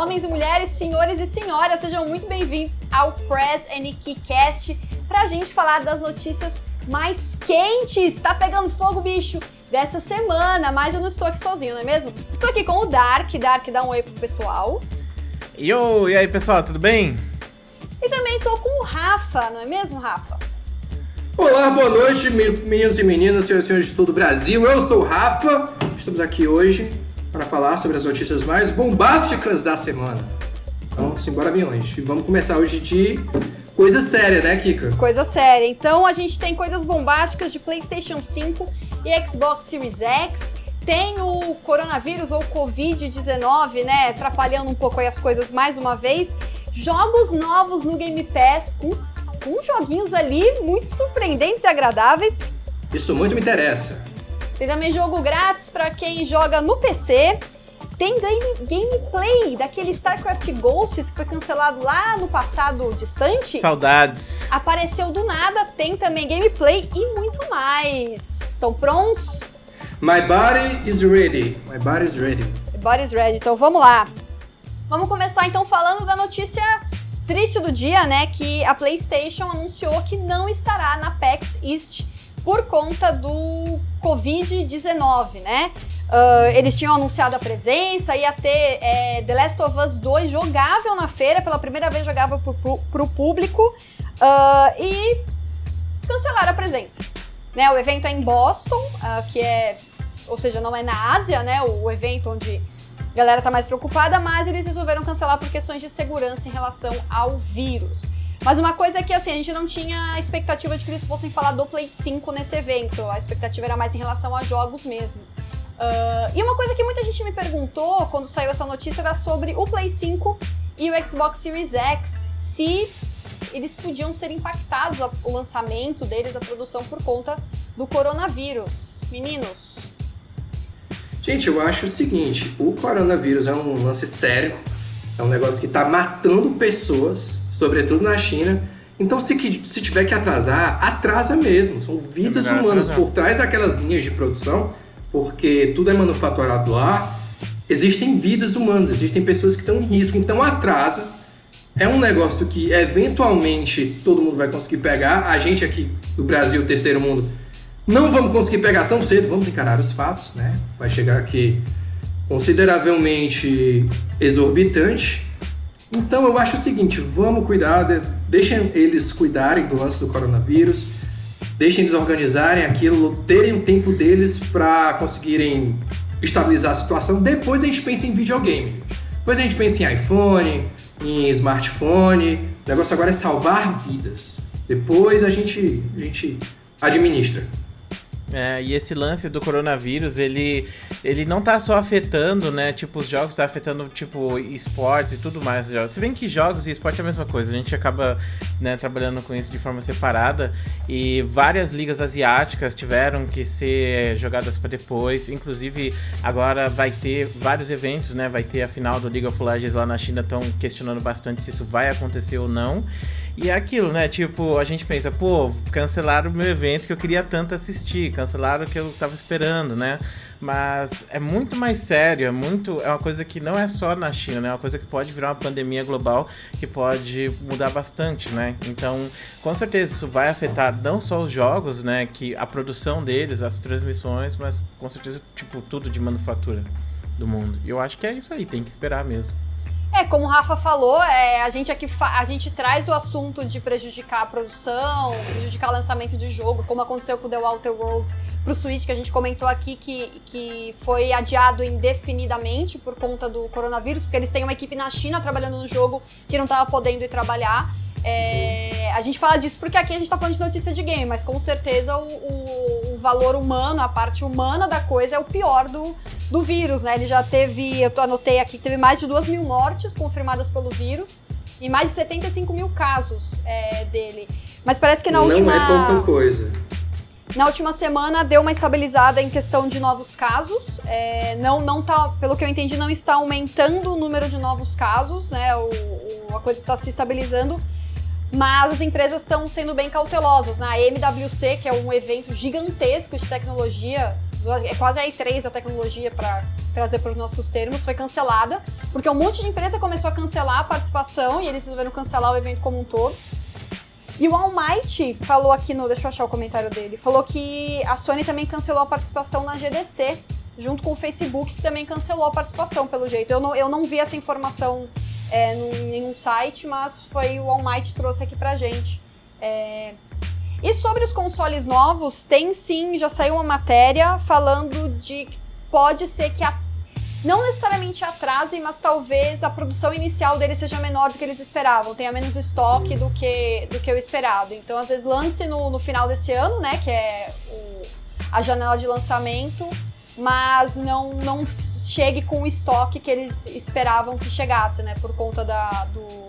homens e mulheres, senhores e senhoras, sejam muito bem-vindos ao Press and Keycast pra gente falar das notícias mais quentes. Tá pegando fogo, bicho, dessa semana, mas eu não estou aqui sozinho, não é mesmo? Estou aqui com o Dark. Dark, dá um oi pro pessoal. Yo, e aí, pessoal, tudo bem? E também tô com o Rafa, não é mesmo, Rafa? Olá, boa noite, meninos e meninas, senhoras e senhores de todo o Brasil. Eu sou o Rafa, estamos aqui hoje para falar sobre as notícias mais bombásticas da semana. Então, simbora aviões. E vamos começar hoje de coisa séria, né, Kika? Coisa séria. Então, a gente tem coisas bombásticas de PlayStation 5 e Xbox Series X. Tem o coronavírus ou Covid-19, né, atrapalhando um pouco as coisas mais uma vez. Jogos novos no Game Pass com, com joguinhos ali muito surpreendentes e agradáveis. Isso muito me interessa. Tem também jogo grátis para quem joga no PC. Tem game, gameplay daquele StarCraft Ghosts que foi cancelado lá no passado distante. Saudades. Apareceu do nada, tem também gameplay e muito mais. Estão prontos? My body is ready. My body is ready. My body is ready. Então vamos lá. Vamos começar então falando da notícia triste do dia, né? Que a PlayStation anunciou que não estará na PAX East por conta do Covid-19, né? Uh, eles tinham anunciado a presença, ia ter é, The Last of Us 2 jogável na feira, pela primeira vez jogável para o público, uh, e cancelaram a presença. Né, o evento é em Boston, uh, que é, ou seja, não é na Ásia, né? O, o evento onde a galera tá mais preocupada, mas eles resolveram cancelar por questões de segurança em relação ao vírus. Mas uma coisa é que assim, a gente não tinha expectativa de que eles fossem falar do Play 5 nesse evento. A expectativa era mais em relação a jogos mesmo. Uh, e uma coisa que muita gente me perguntou quando saiu essa notícia era sobre o Play 5 e o Xbox Series X, se eles podiam ser impactados, o lançamento deles, a produção, por conta do coronavírus. Meninos. Gente, eu acho o seguinte: o coronavírus é um lance sério é um negócio que está matando pessoas, sobretudo na China. Então, se, se tiver que atrasar, atrasa mesmo. São vidas é humanas por trás daquelas linhas de produção, porque tudo é manufaturado lá. Existem vidas humanas, existem pessoas que estão em risco. Então, atrasa. É um negócio que eventualmente todo mundo vai conseguir pegar. A gente aqui do Brasil, terceiro mundo, não vamos conseguir pegar tão cedo. Vamos encarar os fatos, né? Vai chegar aqui consideravelmente exorbitante. Então eu acho o seguinte, vamos cuidar, de, deixem eles cuidarem do lance do coronavírus, deixem eles organizarem aquilo, terem o tempo deles para conseguirem estabilizar a situação. Depois a gente pensa em videogame. Depois a gente pensa em iPhone, em smartphone. O negócio agora é salvar vidas. Depois a gente, a gente administra. É, e esse lance do coronavírus, ele, ele não tá só afetando, né, tipo, os jogos, tá afetando, tipo, esportes e tudo mais. Se bem que jogos e esporte é a mesma coisa, a gente acaba, né, trabalhando com isso de forma separada e várias ligas asiáticas tiveram que ser jogadas para depois, inclusive agora vai ter vários eventos, né, vai ter a final do League of Legends lá na China, estão questionando bastante se isso vai acontecer ou não. E é aquilo, né, tipo, a gente pensa, pô, cancelaram o meu evento que eu queria tanto assistir, cancelaram o que eu tava esperando, né? Mas é muito mais sério, é muito. É uma coisa que não é só na China, né? É uma coisa que pode virar uma pandemia global que pode mudar bastante, né? Então, com certeza, isso vai afetar não só os jogos, né? Que a produção deles, as transmissões, mas com certeza, tipo, tudo de manufatura do mundo. E eu acho que é isso aí, tem que esperar mesmo. É, como o Rafa falou, é, a gente aqui a gente traz o assunto de prejudicar a produção, prejudicar o lançamento de jogo, como aconteceu com The Outer Worlds pro Switch, que a gente comentou aqui que, que foi adiado indefinidamente por conta do coronavírus, porque eles têm uma equipe na China trabalhando no jogo que não estava podendo ir trabalhar. É, a gente fala disso porque aqui a gente tá falando de notícia de game, mas com certeza o, o, o, valor humano, a parte humana da coisa é o pior do, do vírus, né? Ele já teve, eu anotei aqui, teve mais de 2 mil mortes confirmadas pelo vírus e mais de 75 mil casos é, dele. Mas parece que na Não última. Não é pouca coisa. Na última semana deu uma estabilizada em questão de novos casos. É, não, não tá, pelo que eu entendi, não está aumentando o número de novos casos, né? O, o, a coisa está se estabilizando mas as empresas estão sendo bem cautelosas. Na né? MWC, que é um evento gigantesco de tecnologia, é quase a E3 da tecnologia para trazer para os nossos termos, foi cancelada, porque um monte de empresa começou a cancelar a participação e eles resolveram cancelar o evento como um todo. E o Almighty falou aqui no. Deixa eu achar o comentário dele. Falou que a Sony também cancelou a participação na GDC, junto com o Facebook, que também cancelou a participação, pelo jeito. Eu não, eu não vi essa informação é, em nenhum site, mas foi o Almighty trouxe aqui pra gente. É... E sobre os consoles novos, tem sim, já saiu uma matéria falando de que pode ser que a não necessariamente atrase, mas talvez a produção inicial dele seja menor do que eles esperavam, tenha menos estoque do que, do que o esperado. Então, às vezes, lance no, no final desse ano, né, que é o, a janela de lançamento, mas não, não chegue com o estoque que eles esperavam que chegasse, né, por conta da, do,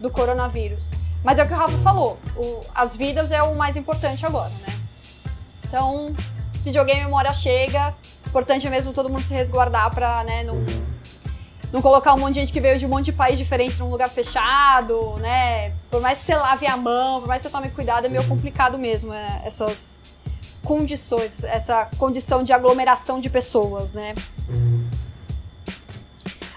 do coronavírus. Mas é o que o Rafa falou, o, as vidas é o mais importante agora, né? Então, videogame memória chega, importante é mesmo todo mundo se resguardar pra, né, não, não colocar um monte de gente que veio de um monte de país diferente num lugar fechado, né? Por mais que você lave a mão, por mais que você tome cuidado, é meio complicado mesmo é, essas condições, essa condição de aglomeração de pessoas, né?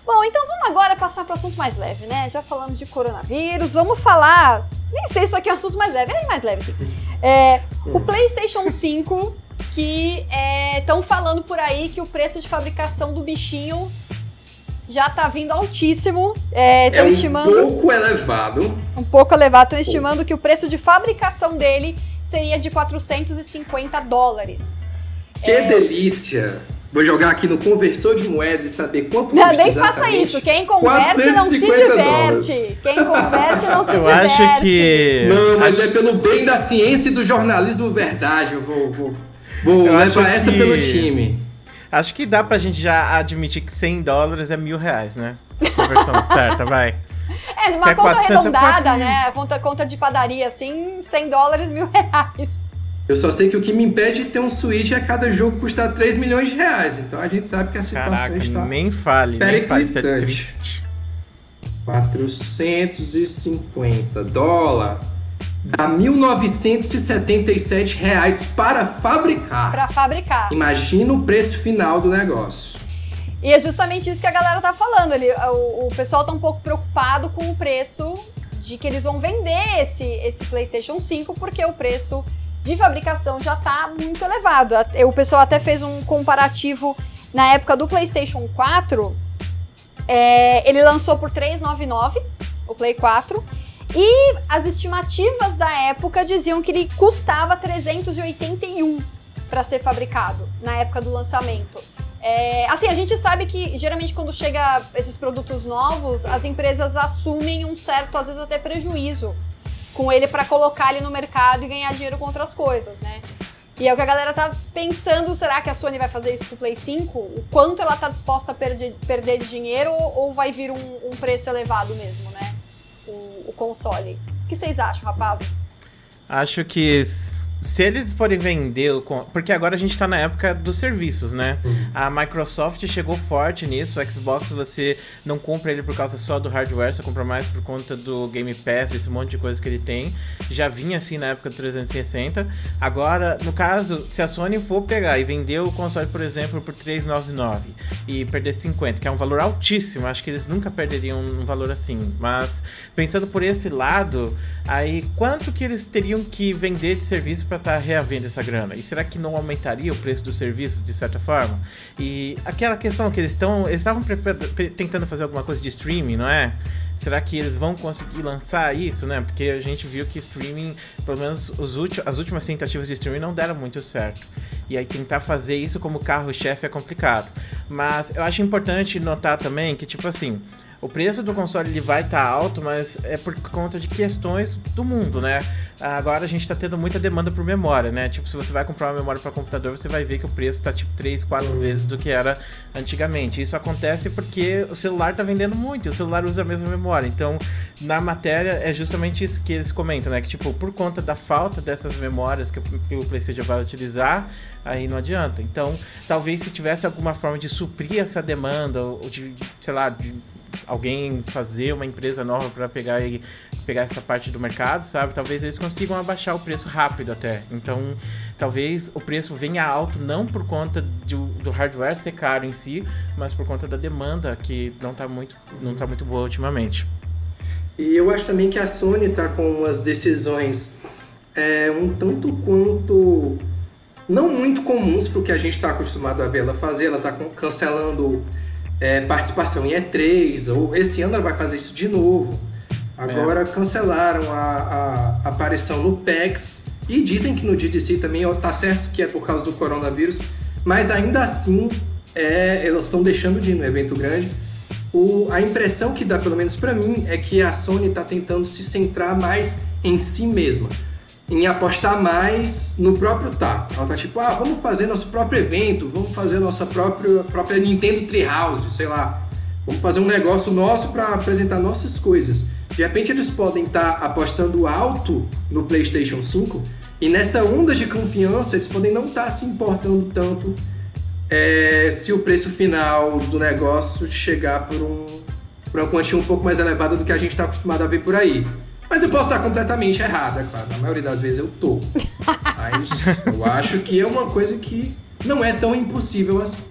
Bom, então vamos agora passar para o assunto mais leve, né? Já falamos de coronavírus, vamos falar. Nem sei se isso aqui é um assunto mais leve, é mais leve, sim. É, o PlayStation 5 que estão é, falando por aí que o preço de fabricação do bichinho já tá vindo altíssimo. É, é um estimando, pouco elevado. Um pouco elevado. Estão estimando que o preço de fabricação dele seria de 450 dólares. Que é... delícia! Vou jogar aqui no conversor de moedas e saber quanto não, custa Nem faça isso. Quem converte não se diverte. Dólares. Quem converte não se eu diverte. Eu acho que... Não, mas acho... é pelo bem da ciência e do jornalismo verdade. Eu vou... vou Vou eu levar essa que... pelo time. Acho que dá pra gente já admitir que 100 dólares é mil reais, né? Conversão certa, vai. É, de uma Se é conta 400, arredondada, né? Conta, conta de padaria, assim, 100 dólares, mil reais. Eu só sei que o que me impede de ter um Switch é cada jogo custar 3 milhões de reais. Então a gente sabe que a situação Caraca, está. Nem fale, nem fale, isso é triste. 450 dólares dá 1.977 reais para fabricar. Para fabricar. Imagina o preço final do negócio. E é justamente isso que a galera tá falando. Ele, o, o pessoal tá um pouco preocupado com o preço de que eles vão vender esse, esse PlayStation 5, porque o preço de fabricação já tá muito elevado. O pessoal até fez um comparativo na época do PlayStation 4. É, ele lançou por 399 o Play 4 e as estimativas da época diziam que ele custava 381 para ser fabricado na época do lançamento. É, assim, a gente sabe que geralmente quando chega esses produtos novos, as empresas assumem um certo, às vezes até prejuízo com ele para colocar ele no mercado e ganhar dinheiro com outras coisas, né? E é o que a galera tá pensando, será que a Sony vai fazer isso com o Play 5? O quanto ela tá disposta a perder, perder de dinheiro ou vai vir um, um preço elevado mesmo, né? O, console. O que vocês acham, rapazes? Acho que se eles forem vender. Porque agora a gente tá na época dos serviços, né? Uhum. A Microsoft chegou forte nisso. O Xbox você não compra ele por causa só do hardware, você compra mais por conta do Game Pass, esse monte de coisa que ele tem. Já vinha assim na época do 360. Agora, no caso, se a Sony for pegar e vender o console, por exemplo, por 399 e perder 50, que é um valor altíssimo, acho que eles nunca perderiam um valor assim. Mas pensando por esse lado, aí quanto que eles teriam que vender de serviço para estar tá reavendo essa grana? E será que não aumentaria o preço dos serviços de certa forma? E aquela questão que eles estão, eles estavam tentando fazer alguma coisa de streaming, não é? Será que eles vão conseguir lançar isso, né? Porque a gente viu que streaming, pelo menos os as últimas tentativas de streaming não deram muito certo. E aí tentar fazer isso como carro-chefe é complicado. Mas eu acho importante notar também que, tipo assim, o preço do console ele vai estar tá alto, mas é por conta de questões do mundo, né? Agora a gente está tendo muita demanda por memória, né? Tipo, se você vai comprar uma memória para computador, você vai ver que o preço está tipo 3, 4 vezes do que era antigamente. Isso acontece porque o celular está vendendo muito, e o celular usa a mesma memória. Então, na matéria é justamente isso que eles comentam, né? Que tipo, por conta da falta dessas memórias que, o PlayStation vai utilizar, aí não adianta. Então, talvez se tivesse alguma forma de suprir essa demanda, ou de, de sei lá, de alguém fazer uma empresa nova para pegar e pegar essa parte do mercado, sabe? Talvez eles consigam abaixar o preço rápido até. Então, talvez o preço venha alto não por conta do, do hardware ser caro em si, mas por conta da demanda que não está muito, não tá muito boa ultimamente. E eu acho também que a Sony está com umas decisões é, um tanto quanto não muito comuns para o que a gente está acostumado a ver ela fazer. Ela está cancelando é, participação em E3, ou esse ano ela vai fazer isso de novo. Agora é. cancelaram a, a, aparição no PEX e dizem que no DDC também tá certo que é por causa do coronavírus, mas ainda assim é, elas estão deixando de ir no evento grande. O, a impressão que dá, pelo menos para mim, é que a Sony está tentando se centrar mais em si mesma em apostar mais no próprio taco. Ela tá tipo, ah, vamos fazer nosso próprio evento, vamos fazer nossa própria, própria Nintendo Treehouse, sei lá. Vamos fazer um negócio nosso para apresentar nossas coisas. De repente eles podem estar tá apostando alto no PlayStation 5 e nessa onda de confiança eles podem não estar tá se importando tanto é, se o preço final do negócio chegar por, um, por uma quantia um pouco mais elevada do que a gente está acostumado a ver por aí. Mas eu posso estar completamente errado, é claro. Na maioria das vezes eu tô. Mas eu acho que é uma coisa que não é tão impossível assim.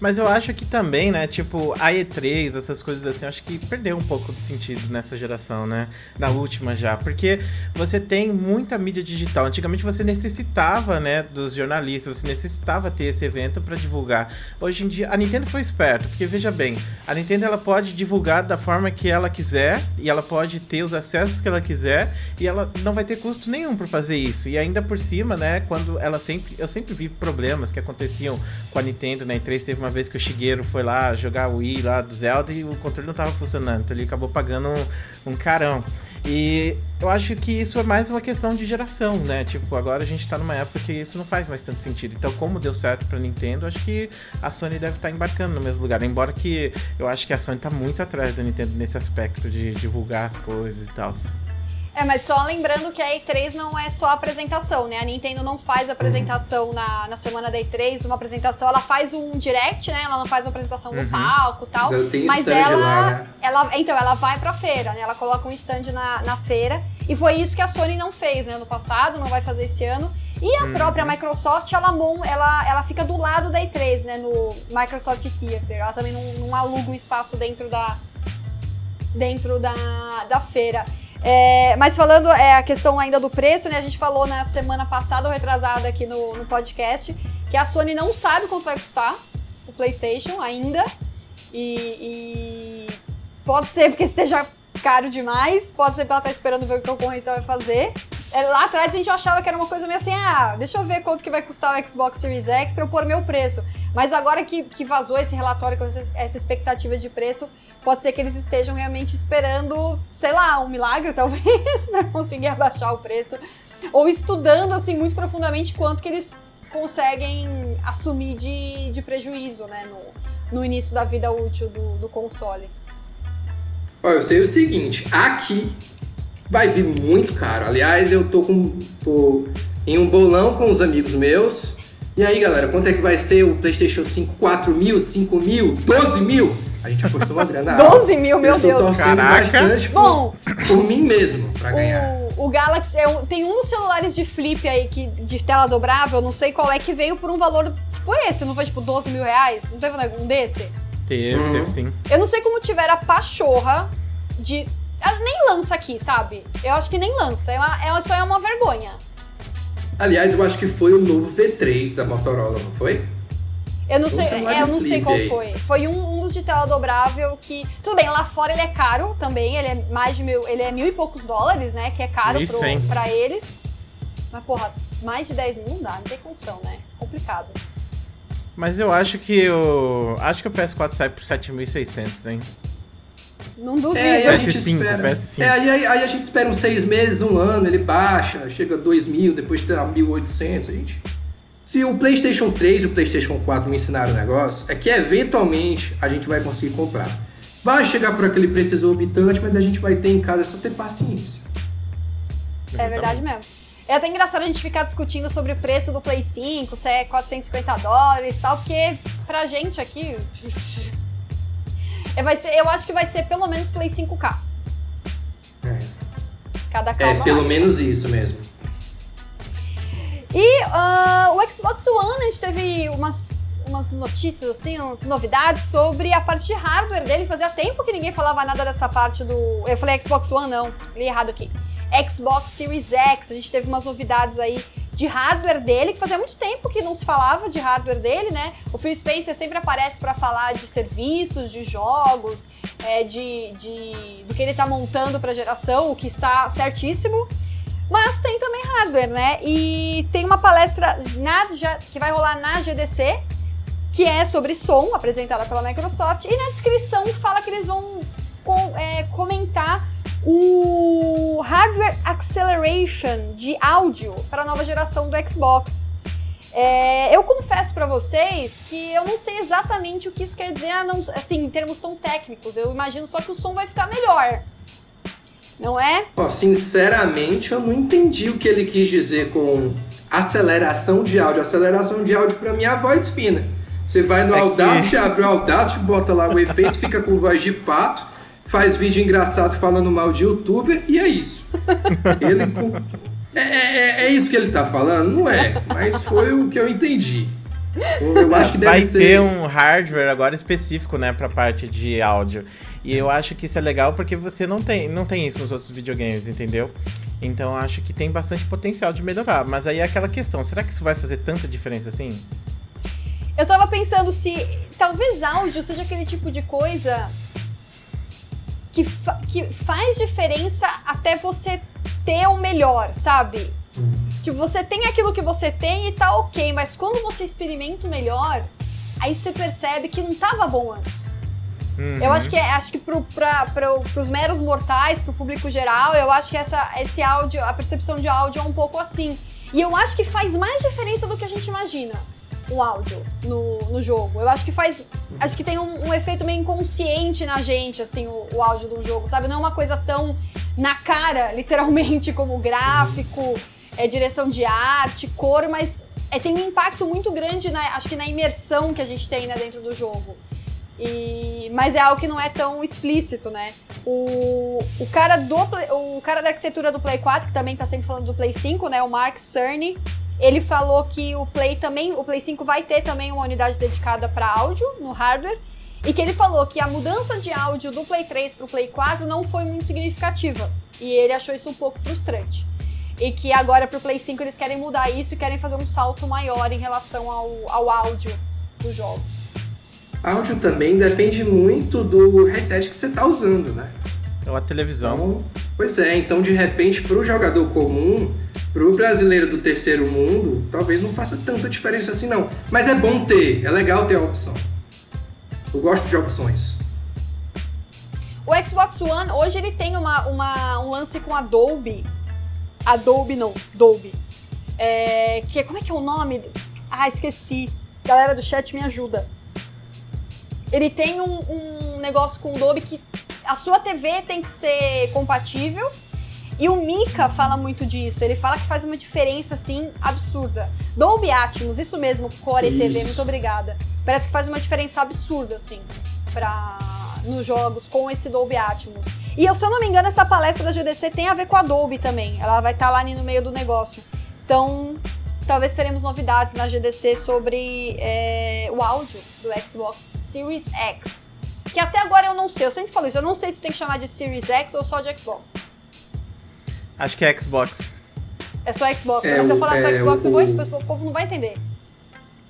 Mas eu acho que também, né, tipo, a E3, essas coisas assim, acho que perdeu um pouco de sentido nessa geração, né? Na última já. Porque você tem muita mídia digital. Antigamente você necessitava, né, dos jornalistas, você necessitava ter esse evento para divulgar. Hoje em dia, a Nintendo foi esperta, porque veja bem, a Nintendo ela pode divulgar da forma que ela quiser e ela pode ter os acessos que ela quiser e ela não vai ter custo nenhum por fazer isso. E ainda por cima, né, quando ela sempre. Eu sempre vi problemas que aconteciam com a Nintendo, né? E3 teve uma vez que o Shigeru foi lá jogar o Wii lá do Zelda e o controle não tava funcionando, então ele acabou pagando um, um carão. E eu acho que isso é mais uma questão de geração, né? Tipo, agora a gente tá numa época que isso não faz mais tanto sentido. Então, como deu certo pra Nintendo, acho que a Sony deve estar tá embarcando no mesmo lugar. Embora que eu acho que a Sony tá muito atrás da Nintendo nesse aspecto de divulgar as coisas e tal. É, mas só lembrando que a E3 não é só apresentação, né? A Nintendo não faz apresentação na, na semana da E3, uma apresentação, ela faz um direct, né? Ela não faz uma apresentação no uhum. palco e tal. Mas, mas ela, lá, né? ela, então, ela vai pra feira, né? Ela coloca um stand na, na feira. E foi isso que a Sony não fez, né? No passado, não vai fazer esse ano. E a uhum. própria Microsoft, ela, ela, ela fica do lado da E3, né? No Microsoft Theater. Ela também não, não aluga um espaço dentro da, dentro da, da feira. É, mas falando é, a questão ainda do preço, né? A gente falou na semana passada ou retrasada aqui no, no podcast que a Sony não sabe quanto vai custar o PlayStation ainda. E, e pode ser porque esteja caro demais, pode ser porque ela tá esperando ver o que a concorrência vai fazer. É, lá atrás a gente achava que era uma coisa meio assim, ah, deixa eu ver quanto que vai custar o Xbox Series X para eu pôr meu preço. Mas agora que, que vazou esse relatório com essa expectativa de preço, pode ser que eles estejam realmente esperando, sei lá, um milagre talvez, para conseguir abaixar o preço. Ou estudando, assim, muito profundamente quanto que eles conseguem assumir de, de prejuízo, né, no, no início da vida útil do, do console. Olha, eu sei o seguinte, aqui vai vir muito caro. Aliás, eu tô com tô em um bolão com os amigos meus. E aí, galera, quanto é que vai ser o PlayStation 5? 4 mil, 5 mil, 12 mil? A gente apostou uma grana 12 mil, meu eu Deus. Eu estou torcendo bastante Bom, por, por mim mesmo pra ganhar. O, o Galaxy é um, tem um dos celulares de flip aí que, de tela dobrável, não sei qual é, que veio por um valor tipo esse, não foi tipo 12 mil reais? Não teve um desse? Teve, uhum. teve sim. Eu não sei como tiver a pachorra de nem lança aqui, sabe? Eu acho que nem lança. É, uma, é só é uma vergonha. Aliás, eu acho que foi o novo V3 da Motorola, não foi? Eu não sei, é, eu não sei qual aí. foi. Foi um, um, dos de tela dobrável que. Tudo bem, lá fora ele é caro também. Ele é mais de mil. Ele é mil e poucos dólares, né? Que é caro pro, pra eles. Mas, porra, mais de 10 mil não dá, não tem condição, né? Complicado. Mas eu acho que o. Acho que o PS4 sai por 7.600, hein? Não duvido. É, aí a gente PS5, espera. PS5. É, aí, aí, a gente espera uns seis meses, um ano, ele baixa, chega a 2 mil, depois tá 1.800. A gente. Se o PlayStation 3 e o PlayStation 4 me ensinaram o negócio, é que eventualmente a gente vai conseguir comprar. Vai chegar por aquele preço exorbitante, mas a gente vai ter em casa é só ter paciência. É verdade mesmo. É até engraçado a gente ficar discutindo sobre o preço do Play 5, se é 450 dólares e tal, porque pra gente aqui É, vai ser, eu acho que vai ser pelo menos Play 5K. É. Cada É, pelo lá. menos isso mesmo. E ah, o Xbox One, a gente teve umas, umas notícias, assim, umas novidades sobre a parte de hardware dele. Fazia tempo que ninguém falava nada dessa parte do. Eu falei Xbox One, não, li errado aqui. Xbox Series X, a gente teve umas novidades aí de hardware dele, que fazia muito tempo que não se falava de hardware dele, né? O Phil Spencer sempre aparece para falar de serviços, de jogos, é, de, de- do que ele tá montando pra geração, o que está certíssimo. Mas tem também hardware, né? E tem uma palestra na, que vai rolar na GDC, que é sobre som, apresentada pela Microsoft, e na descrição fala que eles vão com- é, comentar o Hardware Acceleration de áudio para a nova geração do Xbox. É, eu confesso para vocês que eu não sei exatamente o que isso quer dizer, não- assim, em termos tão técnicos. Eu imagino só que o som vai ficar melhor. Não é? Ó, sinceramente, eu não entendi o que ele quis dizer com aceleração de áudio. Aceleração de áudio pra mim é a voz fina. Você vai no É que- Audacity, abre o Audacity, bota lá o efeito, fica com voz de pato, faz vídeo engraçado falando mal de youtuber e é isso. Ele com- é, é- é isso que ele tá falando? Não é, mas foi o que eu entendi. Eu acho que deve Vai ser. ter um hardware agora específico, né, pra parte de áudio. E eu acho que isso é legal porque você não tem, não tem isso nos outros videogames, entendeu? Então eu acho que tem bastante potencial de melhorar. Mas aí é aquela questão, será que isso vai fazer tanta diferença assim? Eu tava pensando se talvez áudio seja aquele tipo de coisa que, fa- que faz diferença até você ter o melhor, sabe? Tipo, você tem aquilo que você tem e tá ok, mas quando você experimenta o melhor, aí você percebe que não tava bom antes. Uhum. Eu acho que, é- acho que pro, pra, pro, pros meros mortais, pro público geral, eu acho que essa, esse áudio, a percepção de áudio é um pouco assim. E eu acho que faz mais diferença do que a gente imagina o áudio no, no jogo. Eu acho que faz. Acho que tem um, um efeito meio inconsciente na gente, assim, o, o áudio um jogo, sabe? Não é uma coisa tão na cara, literalmente, como gráfico, é, direção de arte, cor, mas é, tem um impacto muito grande, na, acho que na imersão que a gente tem né, dentro do jogo. E, mas é algo que não é tão explícito, né? O, o, cara do, o cara da arquitetura do Play 4, que também tá sempre falando do Play 5, né? O Mark Cerny, ele falou que o Play também, o Play 5 vai ter também uma unidade dedicada para áudio no hardware. E que ele falou que a mudança de áudio do Play 3 pro Play 4 não foi muito significativa. E ele achou isso um pouco frustrante. E que agora pro Play 5 eles querem mudar isso e querem fazer um salto maior em relação ao, ao áudio do jogo. Áudio também depende muito do headset que você tá usando, né? Ou a televisão. Então, pois é, então de repente pro jogador comum, pro brasileiro do terceiro mundo, talvez não faça tanta diferença assim não. Mas é bom ter, é legal ter a opção. Eu gosto de opções. O Xbox One, hoje ele tem uma, uma- um lance com Adobe. Adobe não, Dolby. É, que, como é que é o nome? Ah, esqueci. Galera do chat me ajuda. Ele tem um, um negócio com o Dolby que a sua TV tem que ser compatível. E o Mika fala muito disso. Ele fala que faz uma diferença, assim, absurda. Dolby Atmos, isso mesmo, Core TV, Isso. muito obrigada. Parece que faz uma diferença absurda, assim, pra, nos jogos com esse Dolby Atmos. E eu, se eu não me engano, essa palestra da GDC tem a ver com a Dolby também. Ela vai estar lá ali no meio do negócio. Então, talvez teremos novidades na GDC sobre é, o áudio do Xbox Series X. Que até agora eu não sei, eu sempre falo isso, eu não sei se tem que chamar de Series X ou só de Xbox. Acho que é Xbox. É só Xbox. É, Mas se eu o- falar só é, Xbox, o- eu vou, o povo não vai entender.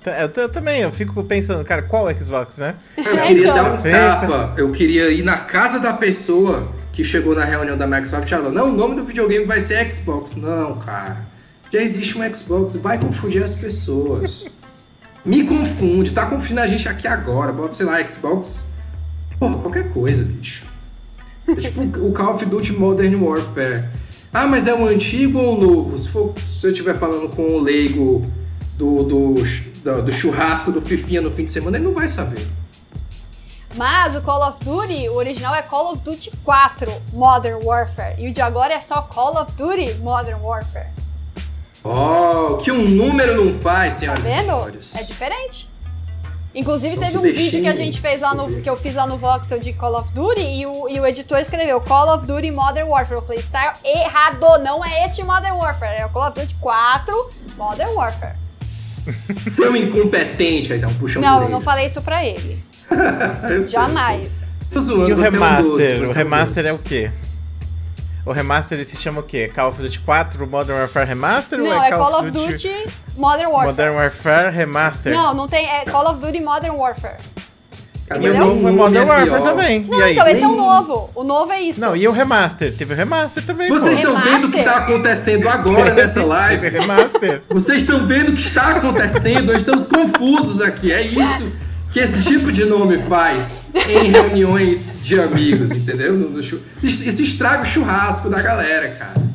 Eu, eu também, eu fico pensando, cara, qual Xbox, né? Eu queria Então. dar um tapa, eu queria ir na casa da pessoa que chegou na reunião da Microsoft e falou, não, o nome do videogame vai ser Xbox. Não, cara, já existe um Xbox, vai confundir as pessoas. Me confunde, tá confundindo a gente aqui agora, bota, sei lá, Xbox, porra, qualquer coisa, bicho. É tipo o Call of Duty Modern Warfare. Ah, mas é o antigo ou o novo? Se, for, se eu estiver falando com o leigo do, do, do, churrasco do Fifinha no fim de semana, ele não vai saber. Mas o Call of Duty, o original é Call of Duty 4 Modern Warfare. E o de agora é só Call of Duty Modern Warfare. Oh, que um número não faz, Tá senhoras e vendo? senhores. É diferente. Inclusive Não teve um vídeo que a gente fez lá no. Que eu fiz lá no Voxel de Call of Duty e o, e o editor escreveu Call of Duty Modern Warfare. Eu falei, está errado, não é este Modern Warfare, é o Call of Duty 4 Modern Warfare. Seu incompetente, aí dá um puxão Não, eu não falei isso pra ele. Jamais. Tô zoando, E o você é um remaster? doce, o um remaster é o quê? O remaster ele se chama o quê? Call of Duty 4 Modern Warfare Remaster Não, ou é Call of Duty Modern Warfare. Modern Warfare Remaster? Não, não tem. É Call of Duty Modern Warfare. Cara, E o novo foi nenhum Modern é Warfare também. Não, e aí? então esse é o novo. O novo é isso. Não, e o remaster? Teve o remaster também, Vocês pô. estão vendo o que está acontecendo agora nessa Teve live? remaster. Vocês estão vendo o que está acontecendo? Nós estamos confusos aqui. É isso que esse tipo de nome faz em reuniões de amigos, entendeu? No- no Isso estraga o churrasco da galera, cara.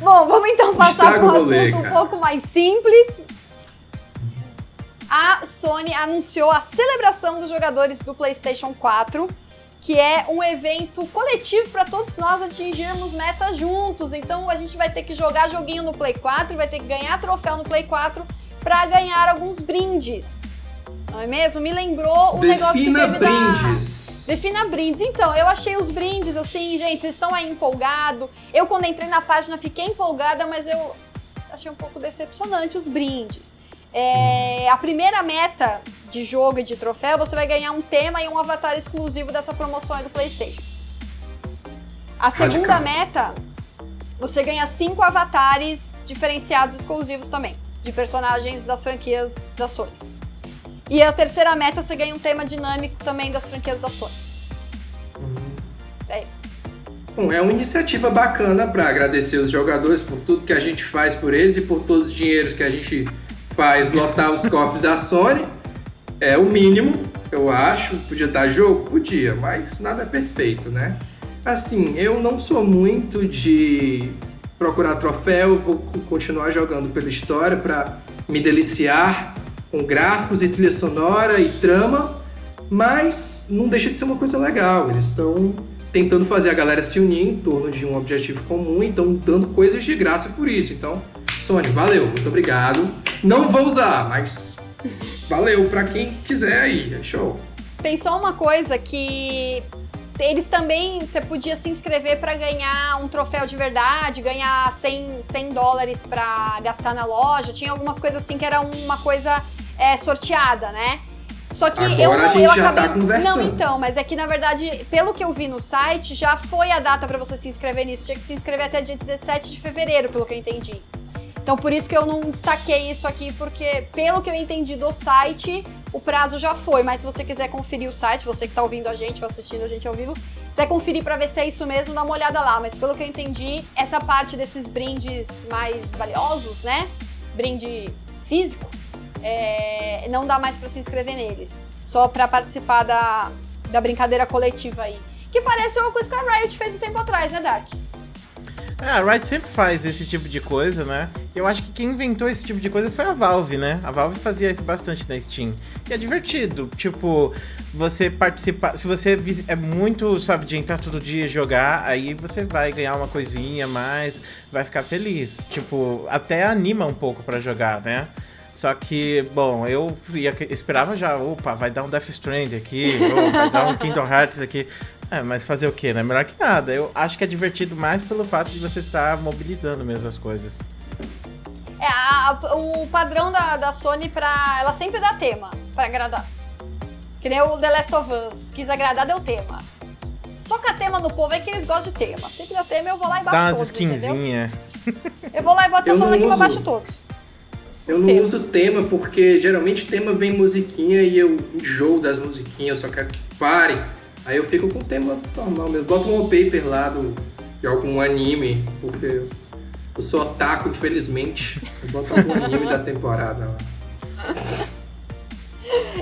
Bom, vamos então passar para um rolê, assunto um pouco mais simples. A Sony anunciou a celebração dos jogadores do PlayStation 4, que é um evento coletivo para todos nós atingirmos metas juntos. Então a gente vai ter que jogar joguinho no Play 4 e vai ter que ganhar troféu no Play 4 para ganhar alguns brindes. Não é mesmo? Me lembrou o negócio que Defina teve da... brindes. Defina brindes. Então, eu achei os brindes assim, gente, vocês estão aí empolgados. Eu, quando entrei na página, fiquei empolgada, mas eu achei um pouco decepcionante os brindes. É, a primeira meta de jogo e de troféu, você vai ganhar um tema e um avatar exclusivo dessa promoção aí do PlayStation. A segunda Radical. meta, você ganha cinco avatares diferenciados exclusivos também, de personagens das franquias da Sony. E a terceira meta, você ganha um tema dinâmico também das franquias da Sony. É isso. Bom, é uma iniciativa bacana para agradecer os jogadores por tudo que a gente faz por eles e por todos os dinheiros que a gente faz lotar os cofres da Sony. É o mínimo, eu acho. Podia dar jogo? Podia, mas nada é perfeito, né? Assim, eu não sou muito de procurar troféu, vou co- continuar jogando pela história para me deliciar com gráficos e trilha sonora e trama, mas não deixa de ser uma coisa legal. Eles estão tentando fazer a galera se unir em torno de um objetivo comum e estão dando coisas de graça por isso. Então, Sony, valeu, muito obrigado. Não vou usar, mas valeu pra quem quiser aí, é show. Tem só uma coisa que eles também, você podia se inscrever para ganhar um troféu de verdade, ganhar 100, 100 dólares para gastar na loja. Tinha algumas coisas assim que era uma coisa é, sorteada, né? Só que Agora eu a não, gente eu já acabei... tá conversando. Não, então, mas é que na verdade, pelo que eu vi no site, já foi a data para você se inscrever nisso. Tinha que se inscrever até dia 17 de fevereiro, pelo que eu entendi. Então por isso que eu não destaquei isso aqui, porque pelo que eu entendi do site, o prazo já foi. Mas se você quiser conferir o site, você que tá ouvindo a gente ou assistindo a gente ao vivo, quiser conferir pra ver se é isso mesmo, dá uma olhada lá. Mas pelo que eu entendi, essa parte desses brindes mais valiosos, né? Brinde físico, é, não dá mais pra se inscrever neles. Só pra participar da, da brincadeira coletiva aí. Que parece uma coisa que a Riot fez um tempo atrás, né, Dark? É, a Riot sempre faz esse tipo de coisa, né? Eu acho que quem inventou esse tipo de coisa foi a Valve, né? A Valve fazia isso bastante na Steam. E é divertido. Tipo, você participar. Se você é muito, sabe, de entrar todo dia e jogar, aí você vai ganhar uma coisinha mais, vai ficar feliz. Tipo, até anima um pouco pra jogar, né? Só que, bom, eu ia, esperava já, opa, vai dar um Death Strand aqui, ou vai dar um Kingdom Hearts aqui. É, mas fazer o quê, né? Melhor que nada. Eu acho que é divertido mais pelo fato de você estar mobilizando mesmo as coisas. É, a- o padrão da, da Sony pra. Ela sempre dá tema pra agradar. Que nem o The Last of Us. Quis agradar, deu tema. Só que a tema no povo é que eles gostam de tema. Sempre dá tema eu vou lá e baixo Dá umas todos, entendeu? skinzinhas. Eu vou lá e boto Eu aqui uso. baixo todos. Eu não uso tema porque geralmente tema vem musiquinha e eu enjoo das musiquinhas, eu só quero que parem. Aí eu fico com o tema normal mesmo. Bota um wallpaper lá do, de algum anime, porque eu sou otaku, infelizmente. Eu boto algum anime da temporada lá.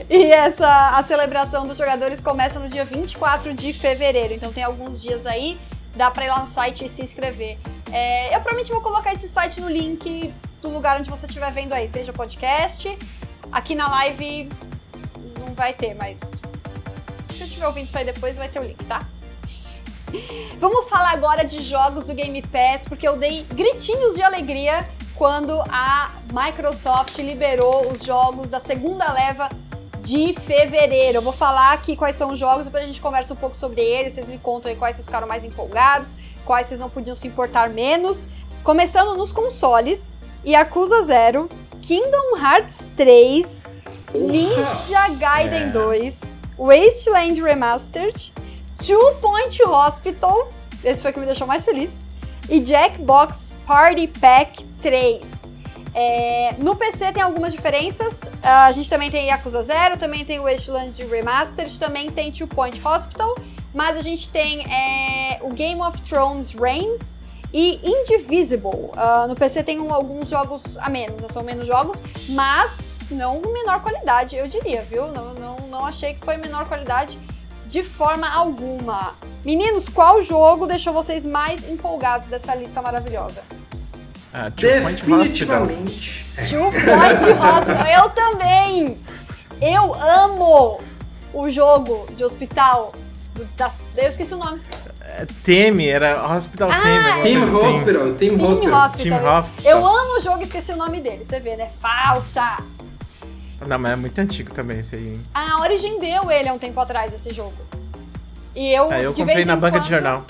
E essa a celebração dos jogadores começa no dia 24 de fevereiro. Então tem alguns dias aí, dá pra ir lá no site e se inscrever. É, eu provavelmente vou colocar esse site no link do lugar onde você estiver vendo aí, seja podcast. Aqui na live não vai ter, mas se você estiver ouvindo isso aí depois, vai ter o link, tá? Vamos falar agora de jogos do Game Pass, porque eu dei gritinhos de alegria quando a Microsoft liberou os jogos da segunda leva de fevereiro. Eu vou falar aqui quais são os jogos, depois a gente conversa um pouco sobre eles, vocês me contam aí quais vocês ficaram mais empolgados, quais vocês não podiam se importar menos. Começando nos consoles, Yakuza Zero, Kingdom Hearts 3, Ninja Gaiden é. 2, Wasteland Remastered, Two Point Hospital, esse foi o que me deixou mais feliz, e Jackbox Party Pack 3. É, no PC tem algumas diferenças. a gente também tem Yakuza Zero, também tem Wasteland Remastered, também tem Two Point Hospital, mas a gente tem é, o Game of Thrones Reigns e Indivisible. Uh, no PC tem um, alguns jogos a menos, né? são menos jogos, mas não menor qualidade, eu diria, viu? Não, não, não achei que foi menor qualidade de forma alguma. Meninos, qual jogo deixou vocês mais empolgados dessa lista maravilhosa? Ah, Two Definitivamente. Two Point Hospital. Eu também. Eu amo o jogo de hospital. Do, da, eu esqueci o nome. É, Teme, era Hospital ah, Teme. É. Team assim. Hospital, Team, Team Hospital. Hospital. Team Hospital. Eu amo o jogo e esqueci o nome dele. Você vê, né? Falsa. Não, mas é muito antigo também esse aí. Hein? A Origin deu ele há um tempo atrás, esse jogo. E eu, é, eu comprei na banca quando... de jornal.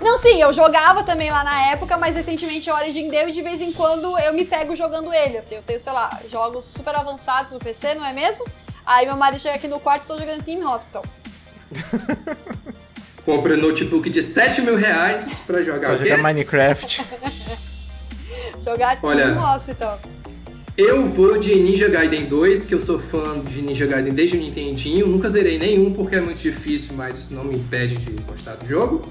Não, sim, eu jogava também lá na época, mas recentemente a Origin deu e de vez em quando eu me pego jogando ele, assim. Eu tenho, sei lá, jogos super avançados no PC, não é mesmo? Aí meu marido chega aqui no quarto e estou jogando Team Hospital. Compra notebook de 7 mil reais pra jogar Pra jogar Minecraft. jogar Team Olha, Hospital. Eu vou de Ninja Gaiden 2, que eu sou fã de Ninja Gaiden desde o Nintendinho. Nunca zerei nenhum porque é muito difícil, mas isso não me impede de gostar do jogo.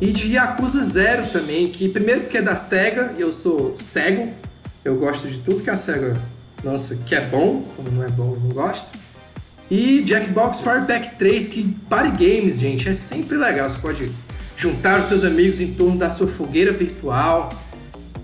E de Yakuza Zero também, que primeiro porque é da SEGA e eu sou cego. Eu gosto de tudo que a SEGA lança que é bom, como não é bom eu não gosto. E Jackbox Fireback 3, que Party Games, gente, é sempre legal. Você pode juntar os seus amigos em torno da sua fogueira virtual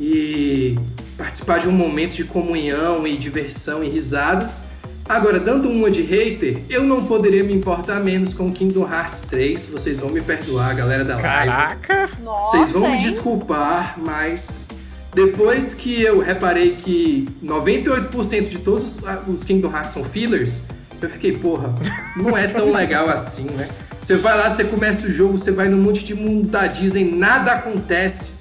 e participar de um momento de comunhão e diversão e risadas. Agora, dando uma de hater, eu não poderia me importar menos com Kingdom Hearts 3. Vocês vão me perdoar, galera da live. Caraca! Nossa, Vocês vão hein? me desculpar, mas depois que eu reparei que 98% de todos os, os Kingdom Hearts são fillers, eu fiquei, porra, não é tão legal assim, né? Você vai lá, você começa o jogo, você vai no monte de mundo da Disney, nada acontece.